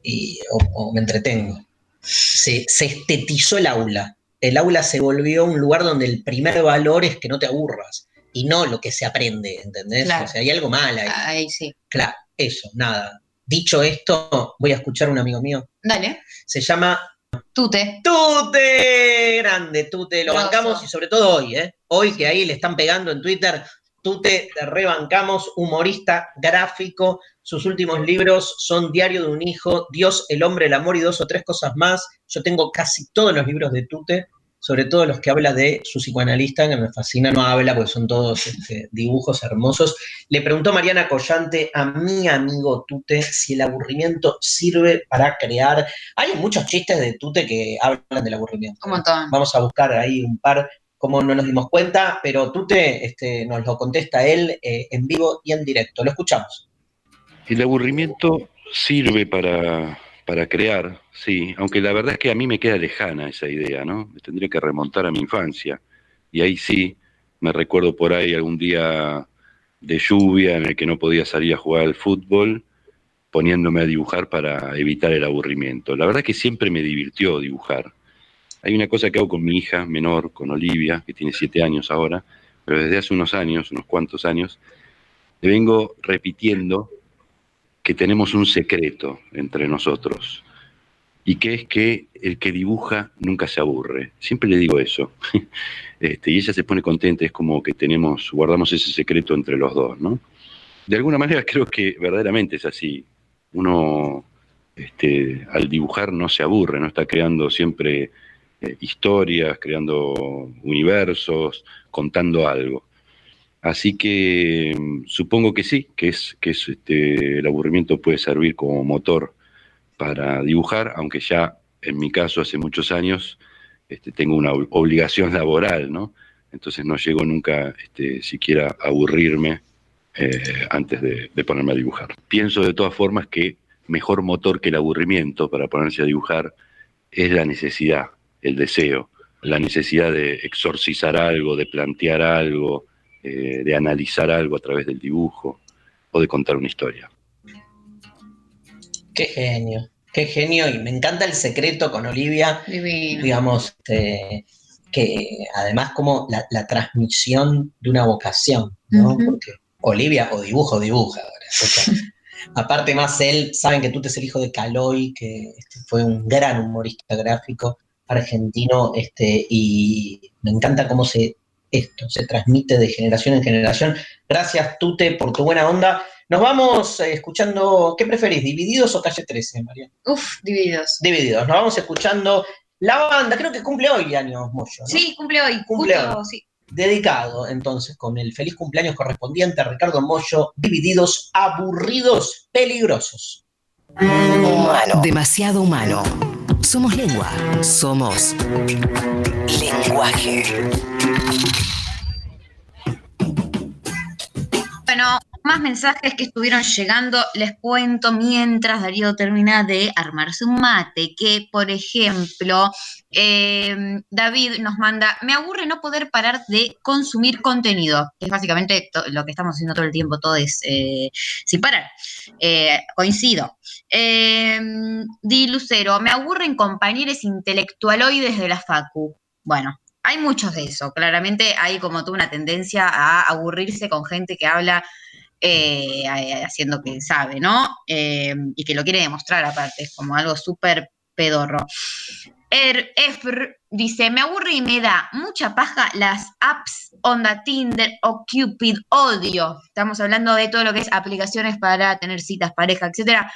S3: y- o, o me entretengo. Se, se estetizó el aula. El aula se volvió un lugar donde el primer valor es que no te aburras y no lo que se aprende, ¿entendés?
S4: Claro.
S3: O sea, hay algo mal ahí.
S4: Ahí sí.
S3: Claro, eso, nada. Dicho esto, voy a escuchar a un amigo mío.
S4: Dale.
S3: Se llama
S4: Tute.
S3: Tute, grande, Tute, lo bancamos y sobre todo hoy, ¿eh? Hoy que ahí le están pegando en Twitter, Tute, te rebancamos, humorista gráfico, sus últimos libros son Diario de un Hijo, Dios, el Hombre, el Amor y dos o tres cosas más. Yo tengo casi todos los libros de Tute, sobre todo los que habla de su psicoanalista, que me fascina, no habla porque son todos este, dibujos hermosos. Le preguntó Mariana Collante a mi amigo Tute si el aburrimiento sirve para crear hay muchos chistes de Tute que hablan del aburrimiento.
S4: Un montón.
S3: Vamos a buscar ahí un par, como no nos dimos cuenta, pero Tute este, nos lo contesta él eh, en vivo y en directo. Lo escuchamos.
S12: El aburrimiento sirve para para crear, sí, aunque la verdad es que a mí me queda lejana esa idea, ¿no? Me tendría que remontar a mi infancia. Y ahí sí, me recuerdo por ahí algún día de lluvia en el que no podía salir a jugar al fútbol, poniéndome a dibujar para evitar el aburrimiento. La verdad que siempre me divirtió dibujar. Hay una cosa que hago con mi hija menor, con Olivia, que tiene siete años ahora, pero desde hace unos años, unos cuantos años, le vengo repitiendo que tenemos un secreto entre nosotros y que es que el que dibuja nunca se aburre. Siempre le digo eso. Este, y ella se pone contenta, es como que tenemos, guardamos ese secreto entre los dos, ¿no? De alguna manera creo que verdaderamente es así. Uno este, al dibujar no se aburre, no está creando siempre eh, historias, creando universos, contando algo. Así que mm, supongo que sí, que es que es, este, el aburrimiento puede servir como motor para dibujar, aunque ya en mi caso hace muchos años este, tengo una obligación laboral, ¿no? Entonces no llego nunca este, siquiera a aburrirme eh, antes de, de ponerme a dibujar. Pienso de todas formas que mejor motor que el aburrimiento para ponerse a dibujar es la necesidad, el deseo, la necesidad de exorcizar algo, de plantear algo, eh, de analizar algo a través del dibujo o de contar una historia.
S3: Qué genio, qué genio. Y me encanta el secreto con Olivia.
S4: Divino.
S3: Digamos, este, que además como la, la transmisión de una vocación, ¿no? Porque Olivia o dibujo, dibuja ahora. O sea, aparte más él, saben que tú es el hijo de Caloy, que este, fue un gran humorista gráfico argentino, este, y me encanta cómo se esto se transmite de generación en generación. Gracias, Tute, por tu buena onda. Nos vamos eh, escuchando, ¿qué preferís, Divididos o Calle 13, María?
S4: Uf, divididos.
S3: Divididos. Nos vamos escuchando la banda, creo que cumple hoy años Moyo, ¿no?
S4: Sí, cumple hoy.
S3: Cumple
S4: justo,
S3: hoy.
S4: sí.
S3: Dedicado, entonces, con el feliz cumpleaños correspondiente a Ricardo Moyo, Divididos, aburridos, peligrosos.
S5: Demasiado humano. Somos lengua. Somos lenguaje.
S4: Bueno, más mensajes que estuvieron llegando, les cuento mientras Darío termina de armarse un mate, que por ejemplo, eh, David nos manda, me aburre no poder parar de consumir contenido, que es básicamente lo que estamos haciendo todo el tiempo, todo es eh, sin parar. Eh, coincido. Eh, Di Lucero, me aburren compañeros intelectualoides de la Facu. Bueno, hay muchos de eso. Claramente hay como toda una tendencia a aburrirse con gente que habla eh, a- haciendo que sabe, ¿no? Eh, y que lo quiere demostrar aparte, es como algo súper pedorro. Er, Efr dice, me aburre y me da mucha paja las apps Onda Tinder o Cupid, odio. Estamos hablando de todo lo que es aplicaciones para tener citas, pareja, etcétera.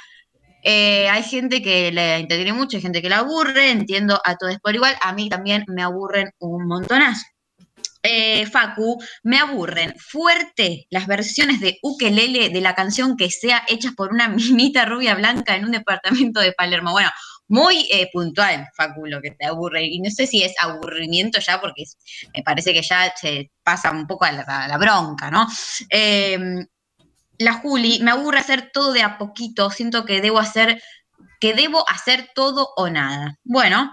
S4: Eh, hay gente que le entretiene mucho, hay gente que la aburre, entiendo a todos por igual, a mí también me aburren un montonazo. Eh, Facu, me aburren fuerte las versiones de ukelele de la canción que sea hechas por una minita rubia blanca en un departamento de Palermo. Bueno, muy eh, puntual, Facu, lo que te aburre. Y no sé si es aburrimiento ya, porque me parece que ya se pasa un poco a la, bronca, ¿no? Eh, la Juli, me aburre hacer todo de a poquito, siento que debo hacer, que debo hacer todo o nada. Bueno,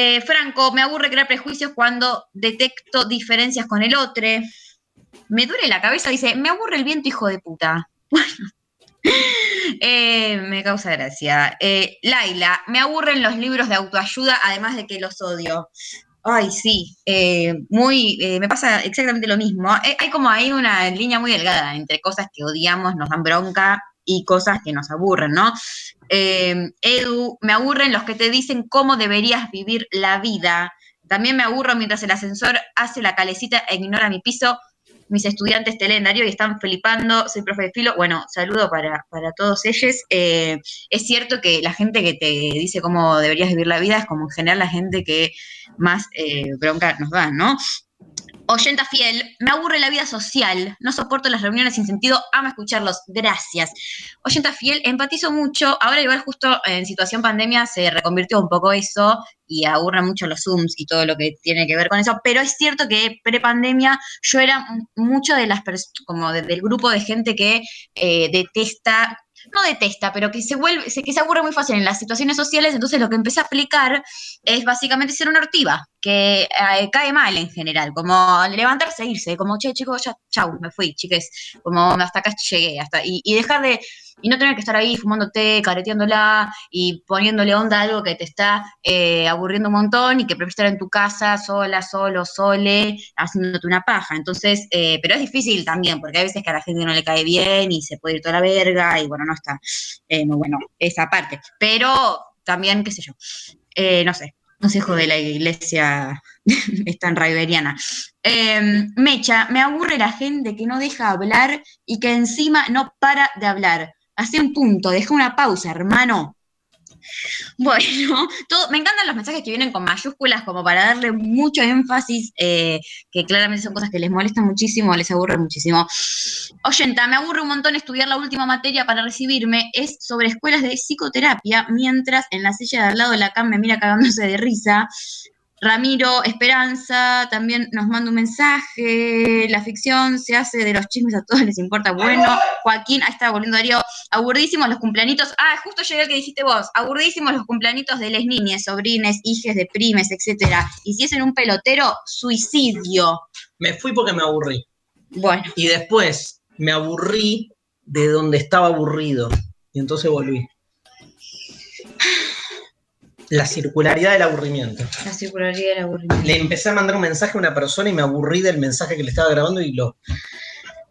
S4: eh, Franco, me aburre crear prejuicios cuando detecto diferencias con el otro. Me duele la cabeza, dice, me aburre el viento, hijo de puta. Bueno, eh, me causa gracia. Eh, Laila, me aburren los libros de autoayuda, además de que los odio. Ay, sí, muy, me pasa exactamente lo mismo. Hay como ahí una línea muy delgada entre cosas que odiamos, nos dan bronca y cosas que nos aburren, ¿no? Eh, Edu, me aburren los que te dicen cómo deberías vivir la vida. También me aburro mientras el ascensor hace la calecita e ignora mi piso. Mis estudiantes te leen y están flipando. Soy profe de filo. Bueno, saludo para, para todos ellos. Eh, es cierto que la gente que te dice cómo deberías vivir la vida es como en general la gente que más eh, bronca nos da, ¿no? Oyenta fiel, me aburre la vida social, no soporto las reuniones sin sentido, amo escucharlos, gracias. Oyenta fiel, empatizo mucho, ahora igual justo en situación pandemia se reconvirtió un poco eso y aburre mucho los Zooms y todo lo que tiene que ver con eso, pero es cierto que pre-pandemia yo era mucho de las como de- del grupo de gente que eh, detesta no detesta, pero que se vuelve, que se aburre muy fácil en las situaciones sociales, entonces lo que empecé a aplicar es básicamente ser una ortiva, que eh, cae mal en general, como levantarse e irse, como, che, chicos, ya, chau, me fui, chiques, como hasta acá llegué, hasta, y, y dejar de, y no tener que estar ahí fumando té, careteándola y poniéndole onda a algo que te está eh, aburriendo un montón y que prefieres estar en tu casa sola, solo, sole, haciéndote una paja. Entonces, eh, pero es difícil también, porque hay veces que a la gente no le cae bien y se puede ir toda la verga y bueno, no está eh, muy bueno esa parte. Pero también, qué sé yo, eh, no sé, consejo de la iglesia es tan raiberiana. Eh, Mecha, me aburre la gente que no deja hablar y que encima no para de hablar. Hace un punto, deja una pausa, hermano. Bueno, todo, me encantan los mensajes que vienen con mayúsculas como para darle mucho énfasis, eh, que claramente son cosas que les molestan muchísimo, les aburre muchísimo. Oyenta, me aburre un montón estudiar la última materia para recibirme, es sobre escuelas de psicoterapia, mientras en la silla de al lado de la cama me mira cagándose de risa. Ramiro Esperanza también nos manda un mensaje. La ficción se hace de los chismes, a todos les importa. Bueno, Joaquín, ahí está volviendo Darío. Aburridísimos los cumpleañitos. Ah, justo llegué al que dijiste vos. Aburridísimos los cumpleañitos de les niñas, sobrines, hijes de primes, etcétera. Y si es en un pelotero, suicidio.
S3: Me fui porque me aburrí.
S4: Bueno.
S3: Y después me aburrí de donde estaba aburrido. Y entonces volví. La circularidad del aburrimiento.
S4: La circularidad del aburrimiento.
S3: Le empecé a mandar un mensaje a una persona y me aburrí del mensaje que le estaba grabando y lo.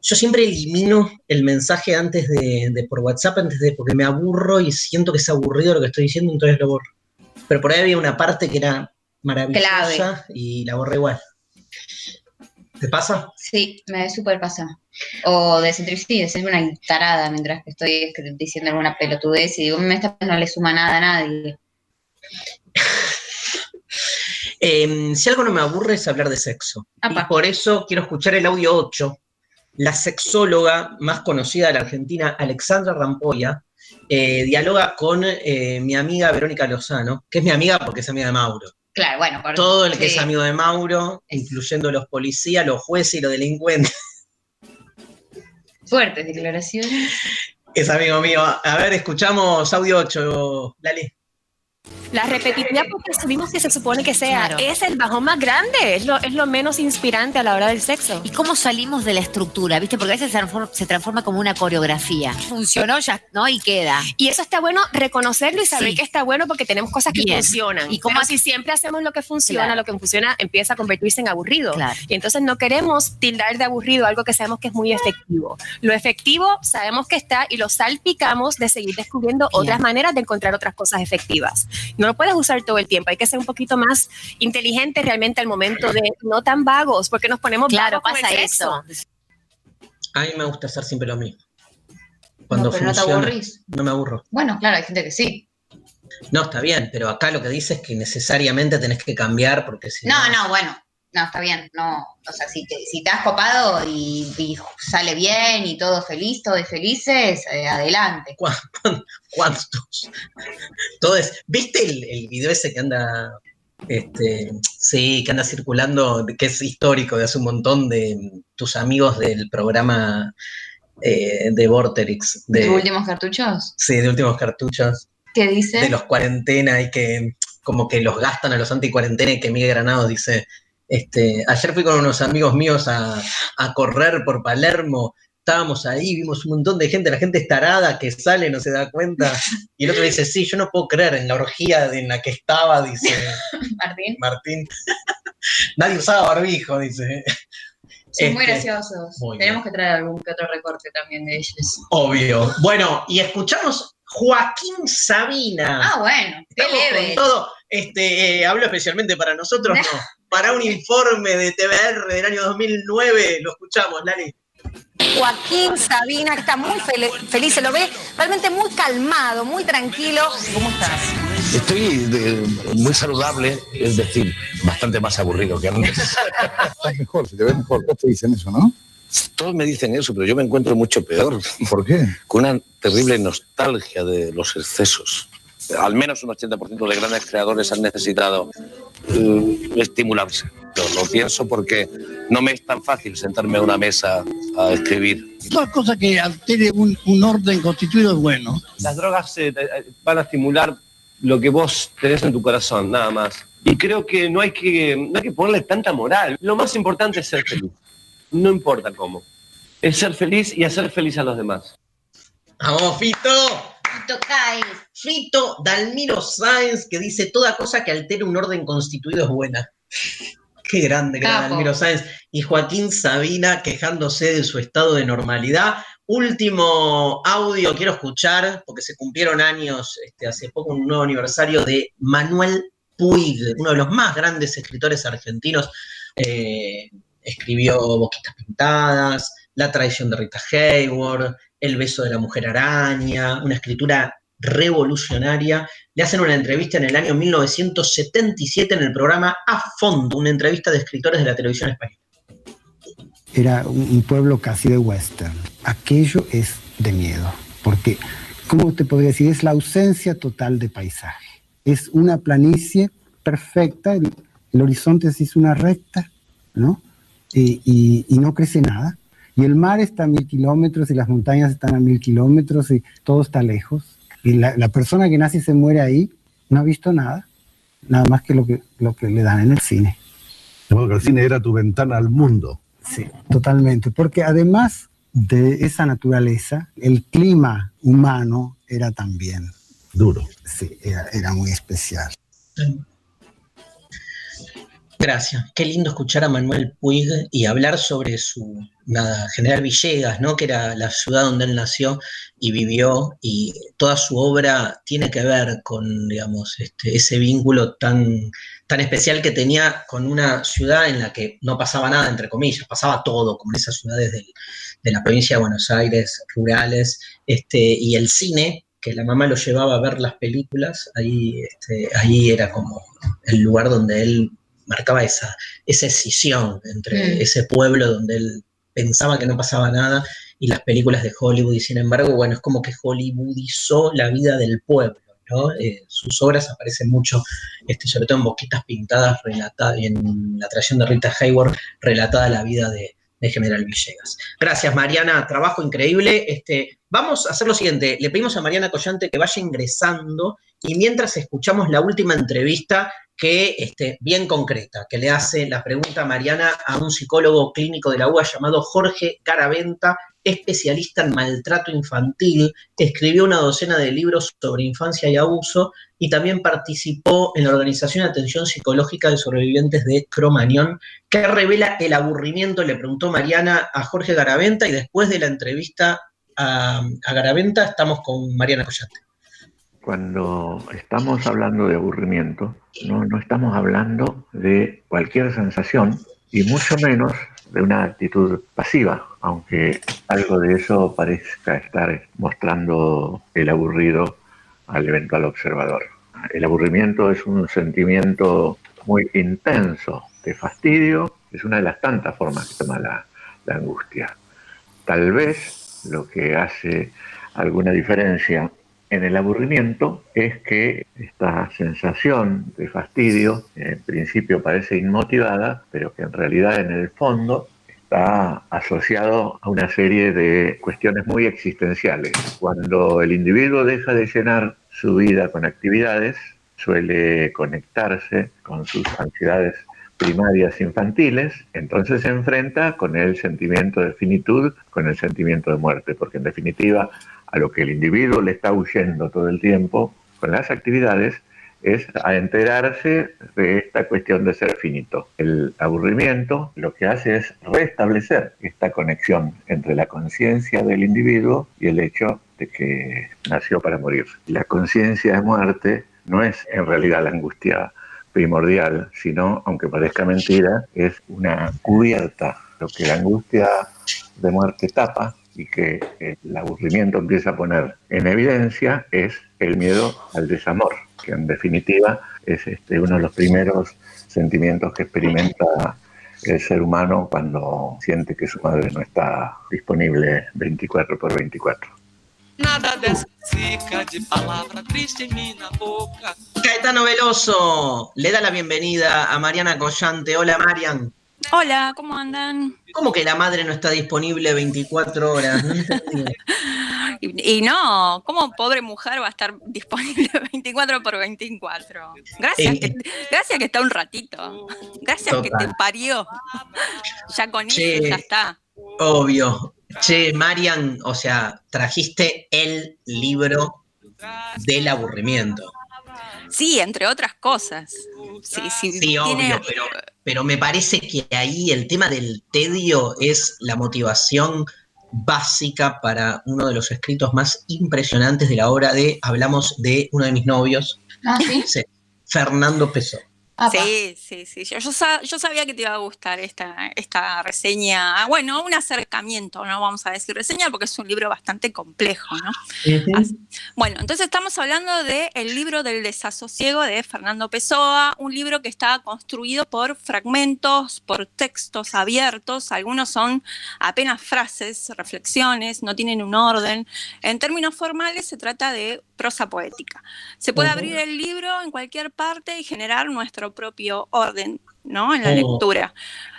S3: Yo siempre elimino el mensaje antes de, de por WhatsApp, antes de porque me aburro y siento que es aburrido lo que estoy diciendo, entonces lo borro. Pero por ahí había una parte que era maravillosa
S4: Clave.
S3: y la borré igual. ¿Te pasa?
S4: Sí, me súper pasa. O de sentir, sí, de ser una tarada mientras que estoy diciendo alguna pelotudez y digo, "Mm, esta no le suma nada a nadie.
S3: Eh, si algo no me aburre es hablar de sexo. Y por eso quiero escuchar el audio 8. La sexóloga más conocida de la Argentina, Alexandra Rampolla, eh, dialoga con eh, mi amiga Verónica Lozano, que es mi amiga porque es amiga de Mauro.
S4: Claro, bueno, por
S3: Todo el que
S4: sí.
S3: es amigo de Mauro, incluyendo los policías, los jueces y los delincuentes,
S4: Fuertes declaraciones.
S3: es amigo mío. A ver, escuchamos audio 8, Lali.
S13: La repetitividad, porque asumimos que se supone que sea,
S14: Claro.
S13: es el bajón más grande, es lo, es lo menos inspirante a la hora del sexo.
S14: ¿Y cómo salimos de la estructura? ¿Viste? Porque a veces se transforma, se transforma como una coreografía. Funcionó ya, ¿no? Y queda.
S13: Y eso está bueno reconocerlo y saber
S14: Sí.
S13: que está bueno porque tenemos cosas que
S14: Bien.
S13: funcionan.
S14: ¿Y
S13: ¿Y
S14: cómo
S13: cómo
S14: hace-
S13: si siempre hacemos lo que funciona,
S14: Claro.
S13: lo que funciona empieza a convertirse en aburrido?
S14: Claro.
S13: Y entonces no queremos tildar de aburrido algo que sabemos que es muy efectivo. Lo efectivo sabemos que está y lo salpicamos de seguir descubriendo otras maneras de encontrar otras cosas efectivas. No lo puedes usar todo el tiempo, hay que ser un poquito más inteligente realmente al momento de no tan vagos, porque nos ponemos
S14: Claro,
S13: vagos con
S14: pasa
S13: sexo.
S14: eso.
S3: A mí me gusta hacer siempre lo mismo. Cuando
S4: No, pero no te aburrís.
S3: no me aburro.
S4: Bueno, claro, hay gente que sí.
S3: No, está bien, pero acá lo que dice es que necesariamente tenés que cambiar porque si
S4: No, no, bueno. No, está bien. No, o sea, si te, si te has copado y, y sale bien y todo feliz, todos felices, eh, adelante.
S3: ¿Cuántos? Todo es. ¿Viste el, el video ese que anda? Este, sí, que anda circulando, que es histórico de hace un montón de tus amigos del programa eh, de Vorterix,
S4: ¿Tus
S3: de,
S4: últimos cartuchos?
S3: sí, de últimos cartuchos,
S4: ¿Qué dice?
S3: de los cuarentena y que como que los gastan a los anti-cuarentena y que Miguel Granados dice, este, ayer fui con unos amigos míos a, a correr por Palermo, estábamos ahí, vimos un montón de gente, la gente es tarada que sale, no se da cuenta, y el otro dice, sí, yo no puedo creer en la orgía en la que estaba, dice
S4: Martín.
S3: Martín. Nadie usaba barbijo, dice.
S4: Son muy
S3: Este,
S4: graciosos.
S3: muy
S4: Tenemos que traer algún que otro recorte también de ellos.
S3: Obvio. Bueno, y escuchamos Joaquín Sabina.
S4: Ah, bueno. Qué
S3: Estamos con todo. Este, eh, hablo especialmente para nosotros, no. Para un informe de TBR del año 2009, lo escuchamos, Lali.
S15: Joaquín Sabina que está muy fel- feliz, se lo ve realmente muy calmado, muy tranquilo. ¿Cómo estás?
S16: Estoy de- muy saludable, es decir, bastante más aburrido que antes.
S17: Estás mejor, se te ve mejor. Todos te dicen eso, ¿no?
S16: Todos me dicen eso, pero yo me encuentro mucho peor.
S17: ¿Por qué?
S16: Con una terrible nostalgia de los excesos. Al menos un 80% de grandes creadores han necesitado eh, estimularse. Lo pienso porque no me es tan fácil sentarme a una mesa a escribir.
S18: Toda cosa que altere un, un orden constituido es bueno.
S19: Las drogas eh, eh, van a estimular lo que vos tenés en tu corazón, nada más. Y creo que no hay que, no hay que ponerle tanta moral. Lo más importante es ser feliz. No importa cómo. Es ser feliz y hacer feliz a los demás.
S3: ¡Vamos, Fito!
S4: Fito
S3: Dalmiro Sáenz, que dice: Toda cosa que altere un orden constituido es buena. Qué grande, gran
S4: Capo.
S3: Dalmiro Sáenz. Y Joaquín Sabina quejándose de su estado de normalidad. Último audio quiero escuchar, porque se cumplieron años este, hace poco, un nuevo aniversario de Manuel Puig, uno de los más grandes escritores argentinos. Eh, escribió Boquitas Pintadas, La traición de Rita Hayward, El beso de la mujer araña, una escritura revolucionaria. Le hacen una entrevista en el año 1977 en el programa A Fondo, una entrevista de escritores de la televisión española.
S20: Era un, pueblo casi de western. Aquello es de miedo, porque, ¿cómo te podría decir? Es la ausencia total de paisaje. Es una planicie perfecta, el, horizonte se hizo una recta, ¿no? Y- y no crece nada. Y el mar está a mil kilómetros y las montañas están a mil kilómetros y todo está lejos. Y la, la persona que nace y se muere ahí no ha visto nada, nada más que lo que, lo que le dan en el cine.
S17: De modo que el cine era tu ventana al mundo.
S20: Sí, totalmente. Porque además de esa naturaleza, el clima humano era también
S17: duro.
S20: Sí, era, era muy especial.
S3: Gracias. Qué lindo escuchar a Manuel Puig y hablar sobre su General Villegas, ¿no? Que era la ciudad donde él nació y vivió, y toda su obra tiene que ver con, digamos, este, ese vínculo tan, tan especial que tenía con una ciudad en la que no pasaba nada, entre comillas, pasaba todo, como en esas ciudades de la provincia de Buenos Aires, rurales, este, y el cine, que la mamá lo llevaba a ver las películas, ahí, este, ahí era como el lugar donde él marcaba esa, esa escisión entre
S4: Mm.
S3: ese pueblo donde él pensaba que no pasaba nada y las películas de Hollywood, y sin embargo, bueno, es como que hollywoodizó la vida del pueblo, ¿no? Eh, sus obras aparecen mucho, este, sobre todo en Boquitas Pintadas, relata- en La traición de Rita Hayward, relatada la vida de, de General Villegas. Gracias, Mariana, trabajo increíble. Este, vamos a hacer lo siguiente, le pedimos a Mariana Collante que vaya ingresando y mientras escuchamos la última entrevista que este, bien concreta, que le hace la pregunta a Mariana a un psicólogo clínico de la UA llamado Jorge Garaventa, especialista en maltrato infantil, escribió una docena de libros sobre infancia y abuso y también participó en la organización de atención psicológica de sobrevivientes de Cromañón, que revela el aburrimiento, le preguntó Mariana a Jorge Garaventa y después de la entrevista a, a Garaventa estamos con Mariana Collante.
S21: Cuando estamos hablando de aburrimiento, no, no estamos hablando de cualquier sensación y mucho menos de una actitud pasiva, aunque algo de eso parezca estar mostrando el aburrido al eventual observador. El aburrimiento es un sentimiento muy intenso de fastidio, es una de las tantas formas que toma la, la angustia. Tal vez lo que hace alguna diferencia en el aburrimiento es que esta sensación de fastidio en principio parece inmotivada, pero que en realidad en el fondo está asociado a una serie de cuestiones muy existenciales. Cuando el individuo deja de llenar su vida con actividades, suele conectarse con sus ansiedades primarias infantiles, entonces se enfrenta con el sentimiento de finitud, con el sentimiento de muerte, porque en definitiva a lo que el individuo le está huyendo todo el tiempo con las actividades es a enterarse de esta cuestión de ser finito. El aburrimiento lo que hace es restablecer esta conexión entre la conciencia del individuo y el hecho de que nació para morir. La conciencia de muerte no es en realidad la angustia primordial, sino, aunque parezca mentira, es una cubierta. Lo que la angustia de muerte tapa y que el aburrimiento empieza a poner en evidencia es el miedo al desamor, que en definitiva es este, uno de los primeros sentimientos que experimenta el ser humano cuando siente que su madre no está disponible 24 por 24.
S22: Nada dessa zica de palavra triste em minha boca.
S3: Caetano Veloso le da la bienvenida a Mariana Collante. Hola, Marian.
S23: Hola, ¿cómo andan?
S3: ¿Cómo que la madre no está disponible 24 horas?
S23: Y, y no, ¿cómo pobre mujer va a estar disponible 24 por 24? Gracias,
S3: Eh.
S23: que, gracias que está un ratito. Gracias que te parió. Ya con
S3: Che.
S23: eso ya está.
S3: Obvio. Che, Marian, o sea, trajiste el libro del aburrimiento.
S23: Sí, entre otras cosas. Sí, sí,
S3: Sí,
S23: tiene-
S3: obvio, pero, pero me parece que ahí el tema del tedio es la motivación básica para uno de los escritos más impresionantes de la obra de, hablamos de uno de mis novios,
S4: Ah, sí.
S3: sí, Fernando
S23: Sí, sí, sí. Yo, yo sa- yo sabía que te iba a gustar esta, esta reseña. Bueno, un acercamiento, no vamos a decir reseña porque es un libro bastante complejo, ¿no? Bueno, entonces estamos hablando del libro del desasosiego de Fernando Pessoa, un libro que está construido por fragmentos, por textos abiertos, algunos son apenas frases, reflexiones, no tienen un orden. En términos formales se trata de prosa poética. Se puede abrir el libro en cualquier parte y generar nuestro propio orden, ¿no? En la
S24: Oh.
S23: lectura.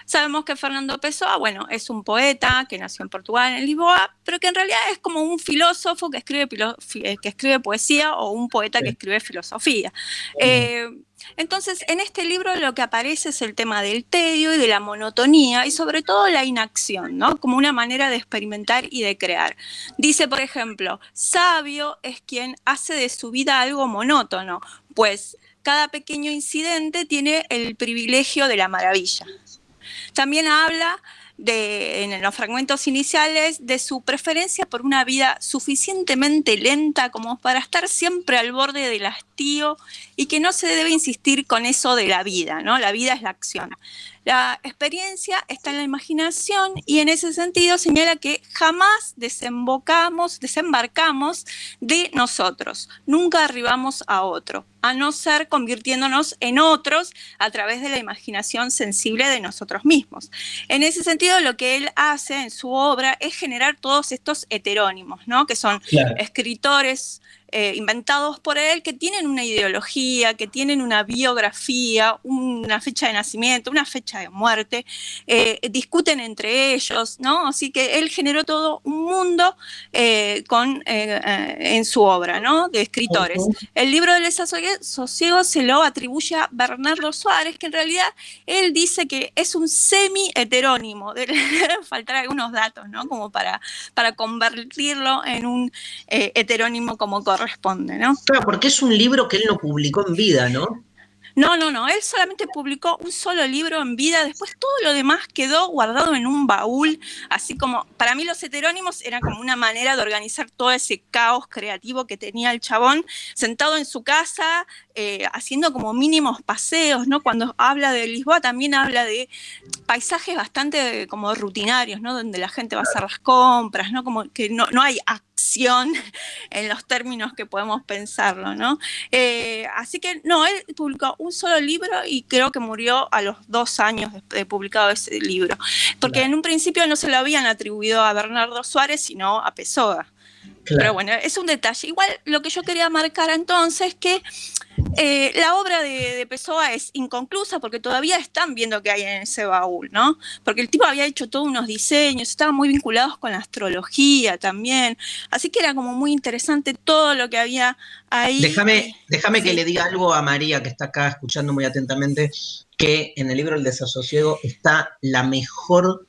S23: Sabemos que Fernando Pessoa, bueno, es un poeta que nació en Portugal, en Lisboa, pero que en realidad es como un filósofo que escribe, eh, que escribe poesía o un poeta que escribe filosofía. Eh, entonces, en este libro lo que aparece es el tema del tedio y de la monotonía y sobre todo la inacción, ¿no? Como una manera de experimentar y de crear. Dice, por ejemplo, sabio es quien hace de su vida algo monótono, pues cada pequeño incidente tiene el privilegio de la maravilla. También habla de, en los fragmentos iniciales de su preferencia por una vida suficientemente lenta como para estar siempre al borde del hastío y que no se debe insistir con eso de la vida, ¿no? La vida es la acción. La experiencia está en la imaginación y en ese sentido señala que jamás desembocamos, desembarcamos de nosotros, nunca arribamos a otro, a no ser convirtiéndonos en otros a través de la imaginación sensible de nosotros mismos. En ese sentido, lo que él hace en su obra es generar todos estos heterónimos, ¿no? que son
S24: Claro.
S23: escritores eh, inventados por él que tienen una ideología, que tienen una biografía, una fecha de nacimiento, una fecha de muerte, eh, discuten entre ellos, ¿no? Así que él generó todo un mundo eh, con, en su obra, ¿no? De escritores. El libro del desasosiego se lo atribuye a Bernardo Suárez, que en realidad él dice que es un semi-heterónimo, faltar algunos datos, ¿no? Como para, para convertirlo en un heterónimo como corresponde, ¿no?
S3: Claro, porque es un libro que él no publicó en vida, ¿no?
S23: No, no, no, él solamente publicó un solo libro en vida, después todo lo demás quedó guardado en un baúl, así como, para mí los heterónimos eran como una manera de organizar todo ese caos creativo que tenía el chabón, sentado en su casa, eh, haciendo como mínimos paseos, ¿no? Cuando habla de Lisboa también habla de paisajes bastante como rutinarios, ¿no? Donde la gente va a hacer las compras, ¿no? Como que no, no hay acción en los términos que podemos pensarlo, ¿no? Eh, así que no, él publicó un solo libro y creo que murió a los dos años de, de publicado ese libro, porque en un principio no se lo habían atribuido a Bernardo Suárez, sino a Pessoa. Pero bueno, es un detalle. Igual lo que yo quería marcar entonces es que eh, la obra de, de Pessoa es inconclusa porque todavía están viendo qué hay en ese baúl, ¿no? Porque el tipo había hecho todos unos diseños, estaban muy vinculados con la astrología también. Así que era como muy interesante todo lo que había ahí.
S3: Déjame, déjame que le diga algo a María, que está acá escuchando muy atentamente, que en el libro El desasosiego está la mejor,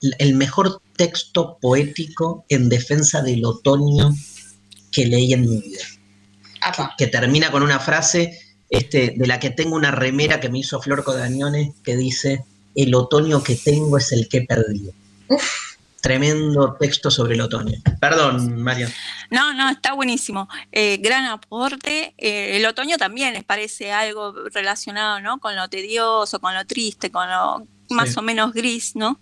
S3: el mejor texto poético en defensa del otoño que leí en mi vida. Que, que termina con una frase este, de la que tengo una remera que me hizo Flor Codañones que dice, el otoño que tengo es el que he perdido. Tremendo texto sobre el otoño. Perdón, María.
S23: No, no, está buenísimo. Eh, gran aporte. Eh, el otoño también les parece algo relacionado, ¿no? Con lo tedioso, con lo triste, con lo más
S24: Sí.
S23: o menos gris, ¿no?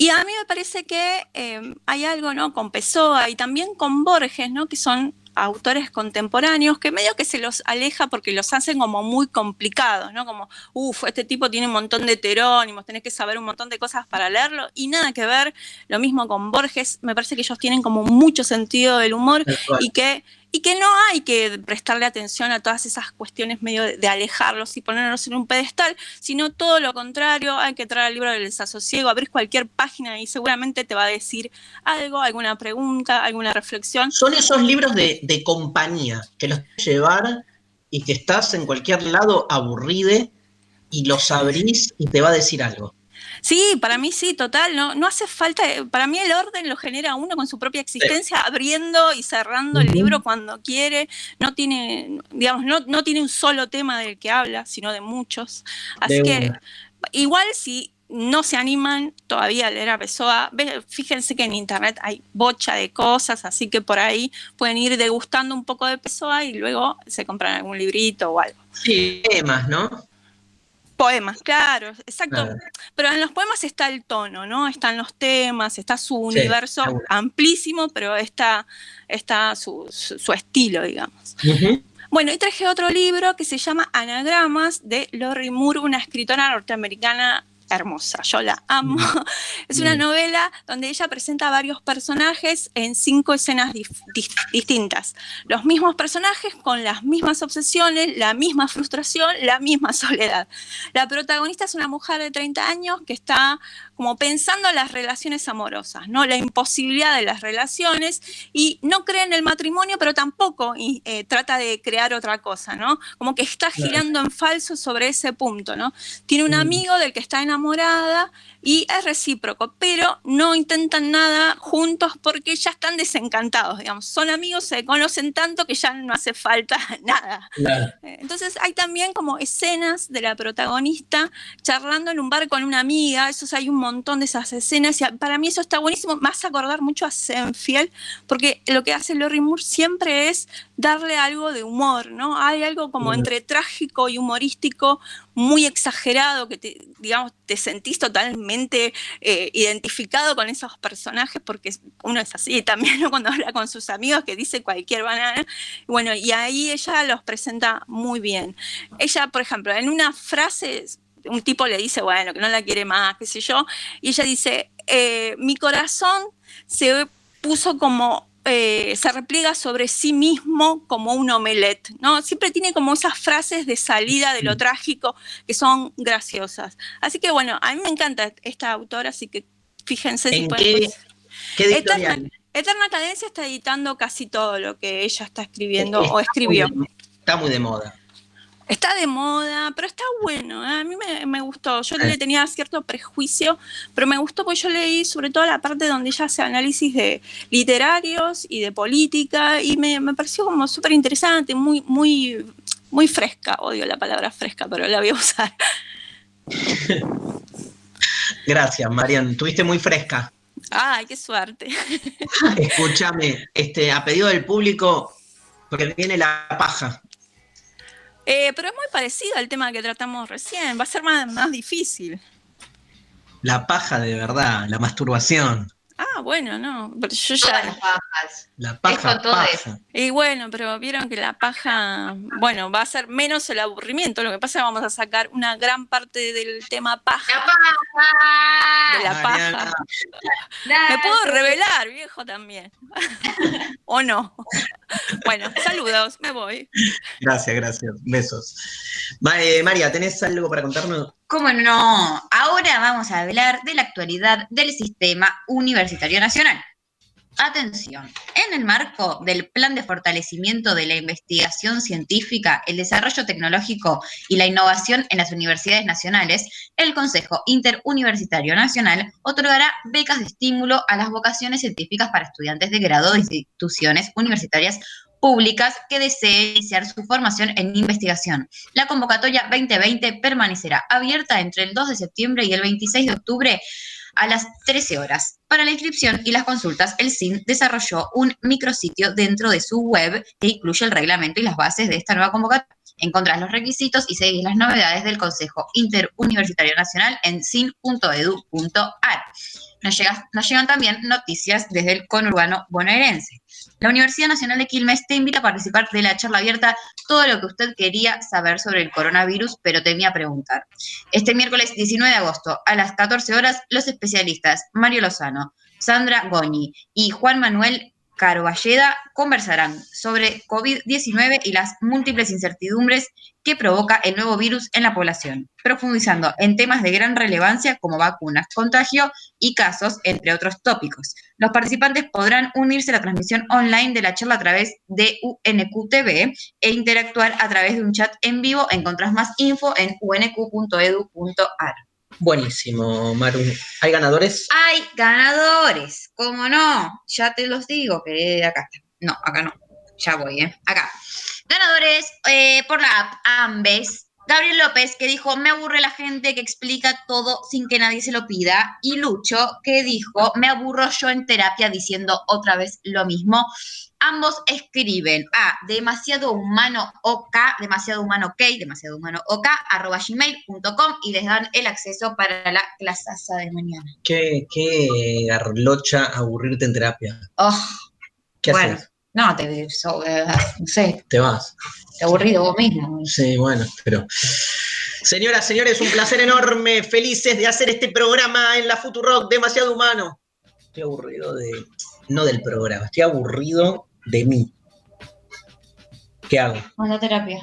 S23: Y a mí me parece que eh, hay algo, ¿no? Con Pessoa y también con Borges, ¿no? Que son autores contemporáneos que medio que se los aleja porque los hacen como muy complicados, ¿no? Como, uff, este tipo tiene un montón de heterónimos, tenés que saber un montón de cosas para leerlo y nada que ver. Lo mismo con Borges, me parece que ellos tienen como mucho sentido del humor y que y que no hay que prestarle atención a todas esas cuestiones medio de, alejarlos y ponerlos en un pedestal, sino todo lo contrario, hay que traer el libro del desasosiego, abrir cualquier página y seguramente te va a decir algo, alguna pregunta, alguna reflexión.
S3: Son esos libros de, de compañía que los puedes llevar y que estás en cualquier lado aburride y los abrís y te va a decir algo.
S23: Sí, para mí sí, total, no, no hace falta, eh, para mí el orden lo genera uno con su propia existencia, abriendo y cerrando el libro cuando quiere, no tiene, digamos, no, no tiene un solo tema del que habla, sino de muchos. Así
S3: De
S23: que
S3: una.
S23: igual si no se animan todavía a leer a Pessoa, fíjense que en internet hay bocha de cosas, así que por ahí pueden ir degustando un poco de Pessoa y luego se compran algún librito o algo.
S3: Sí, temas, ¿no?
S23: Poemas, claro, exacto. Pero en los poemas está el tono, ¿no? Están los temas, está su universo amplísimo, pero está, está su, su- su estilo, digamos. Bueno, y traje otro libro que se llama Anagramas de Lori Moore, una escritora norteamericana hermosa. Yo la amo. Es una novela donde ella presenta varios personajes en cinco escenas dis- distintas. Los mismos personajes con las mismas obsesiones, la misma frustración, la misma soledad. La protagonista es una mujer de 30 años que está como pensando en las relaciones amorosas, ¿no? La imposibilidad de las relaciones y no cree en el matrimonio, pero tampoco eh, trata de crear otra cosa, ¿no? Como que está girando en falso sobre ese punto, ¿no? Tiene un amigo del que está enamorada y es recíproco, pero no intentan nada juntos porque ya están desencantados, digamos. Son amigos, se conocen tanto que ya no hace falta nada.
S3: Claro.
S23: Eh, Entonces hay también como escenas de la protagonista charlando en un bar con una amiga, esos hay un montón de esas escenas y para mí eso está buenísimo, hace acordar mucho a Senfield, porque lo que hace Lori Moore siempre es darle algo de humor, ¿no? Hay algo como entre trágico y humorístico muy exagerado que te, digamos, te sentís totalmente eh, identificado con esos personajes porque uno es así también ¿no? cuando habla con sus amigos que dice cualquier banana. Bueno, y ahí ella los presenta muy bien. Ella, por ejemplo, en una frase, un tipo le dice, bueno, que no la quiere más, qué sé yo, y ella dice, eh, mi corazón se puso como eh, se repliega sobre sí mismo como un omelette, ¿no? Siempre tiene como esas frases de salida de lo trágico que son graciosas. Así que bueno, a mí me encanta esta autora, así que fíjense si
S3: ¿En
S23: pueden.
S3: qué, qué editorial?
S23: Eterna, Eterna Cadencia está editando casi todo lo que ella está escribiendo
S3: Está
S23: o escribió.
S3: muy de- Está muy de moda.
S23: Está de moda, pero está bueno. ¿eh? A mí me, me gustó. Yo
S3: Eh.
S23: le tenía cierto prejuicio, pero me gustó porque yo leí sobre todo la parte donde ella hace análisis de literarios y de política y me, me pareció como súper interesante, muy, muy, muy fresca. Odio la palabra fresca, pero la voy a usar.
S3: Gracias, Marian. Tuviste muy fresca.
S23: Ay, qué suerte.
S3: Escúchame, este, a pedido del público, porque viene la paja.
S23: Eh, pero es muy parecido al tema que tratamos recién. Va a ser más, más difícil.
S3: La paja de verdad, la masturbación.
S23: Ah, bueno, no. Pero yo ya.
S4: Todas las pajas.
S3: La paja,
S4: Esto todo
S3: paja.
S23: Y bueno, pero vieron que la paja, bueno, va a ser menos el aburrimiento. Lo que pasa es que vamos a sacar una gran parte del tema paja. De la
S3: Mariana.
S23: paja. Me puedo revelar, viejo, también. ¿O no? Bueno, saludos, me voy.
S3: Gracias, gracias. Besos. Ma- eh, María, ¿tenés algo para contarnos?
S4: ¿Cómo no? Ahora vamos a hablar de la actualidad del sistema universitario nacional. Atención, en el marco del Plan de Fortalecimiento de la Investigación Científica, el Desarrollo Tecnológico y la Innovación en las Universidades Nacionales, el Consejo Interuniversitario Nacional otorgará becas de estímulo a las vocaciones científicas para estudiantes de grado de instituciones universitarias públicas que deseen iniciar su formación en investigación. La convocatoria 2020 permanecerá abierta entre el 2 de septiembre y el 26 de octubre a las 13 horas. Para la inscripción y las consultas, el CIN desarrolló un micrositio dentro de su web que incluye el reglamento y las bases de esta nueva convocatoria. Encontrás los requisitos y seguís las novedades del Consejo Interuniversitario Nacional en sin.edu.ar. nos, nos llegan también noticias desde el conurbano bonaerense. La Universidad Nacional de Quilmes te invita a participar de la charla abierta Todo lo que usted quería saber sobre el coronavirus, pero temía preguntar. Este miércoles 19 de agosto, a las 14 horas, los especialistas Mario Lozano, Sandra Goñi y Juan Manuel Carballeda conversarán sobre COVID-19 y las múltiples incertidumbres que provoca el nuevo virus en la población, profundizando en temas de gran relevancia como vacunas, contagio y casos, entre otros tópicos. Los participantes podrán unirse a la transmisión online de la charla a través de UNQTV e interactuar a través de un chat en vivo. Encontrás más info en unq.edu.ar.
S3: Buenísimo, Maru. ¿Hay ganadores?
S4: Hay ganadores, ¿cómo no? Ya te los digo, que acá está. No, acá no. Ya voy, ¿eh? Acá. Ganadores eh, por la app Ambes. Gabriel López, que dijo, me aburre la gente que explica todo sin que nadie se lo pida. Y Lucho, que dijo, me aburro yo en terapia diciendo otra vez lo mismo. Ambos escriben a demasiado humano ok, demasiado humano ok, demasiado humano ok, arroba gmail.com y les dan el acceso para la clasaza de mañana.
S3: Qué, qué garlocha aburrirte en terapia.
S4: Oh,
S3: ¿Qué
S4: bueno,
S3: haces?
S4: no, te, so- eh, no sé,
S3: Te vas.
S4: te aburrido vos mismo.
S3: Sí, bueno, pero. Señoras, señores, un placer enorme. Felices de hacer este programa en la Futurock, demasiado humano. Estoy aburrido de. No del programa, estoy aburrido de mí. ¿Qué hago?
S4: Anda a terapia.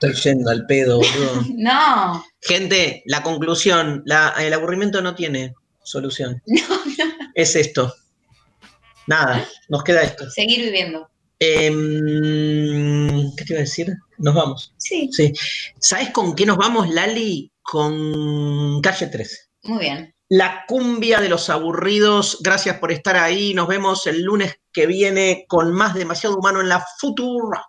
S3: Estoy yendo al pedo, boludo.
S4: No,
S3: Gente, la conclusión, la- el aburrimiento no tiene solución. Es esto. Nada, nos queda esto.
S4: seguir viviendo.
S3: Em, ¿Qué te iba a decir? Nos vamos.
S4: Sí.
S3: Sí. ¿Sabes con qué nos vamos, Lali? Con calle 13.
S4: Muy bien.
S3: La cumbia de los aburridos. Gracias por estar ahí. Nos vemos el lunes que viene con más demasiado humano en la Futura.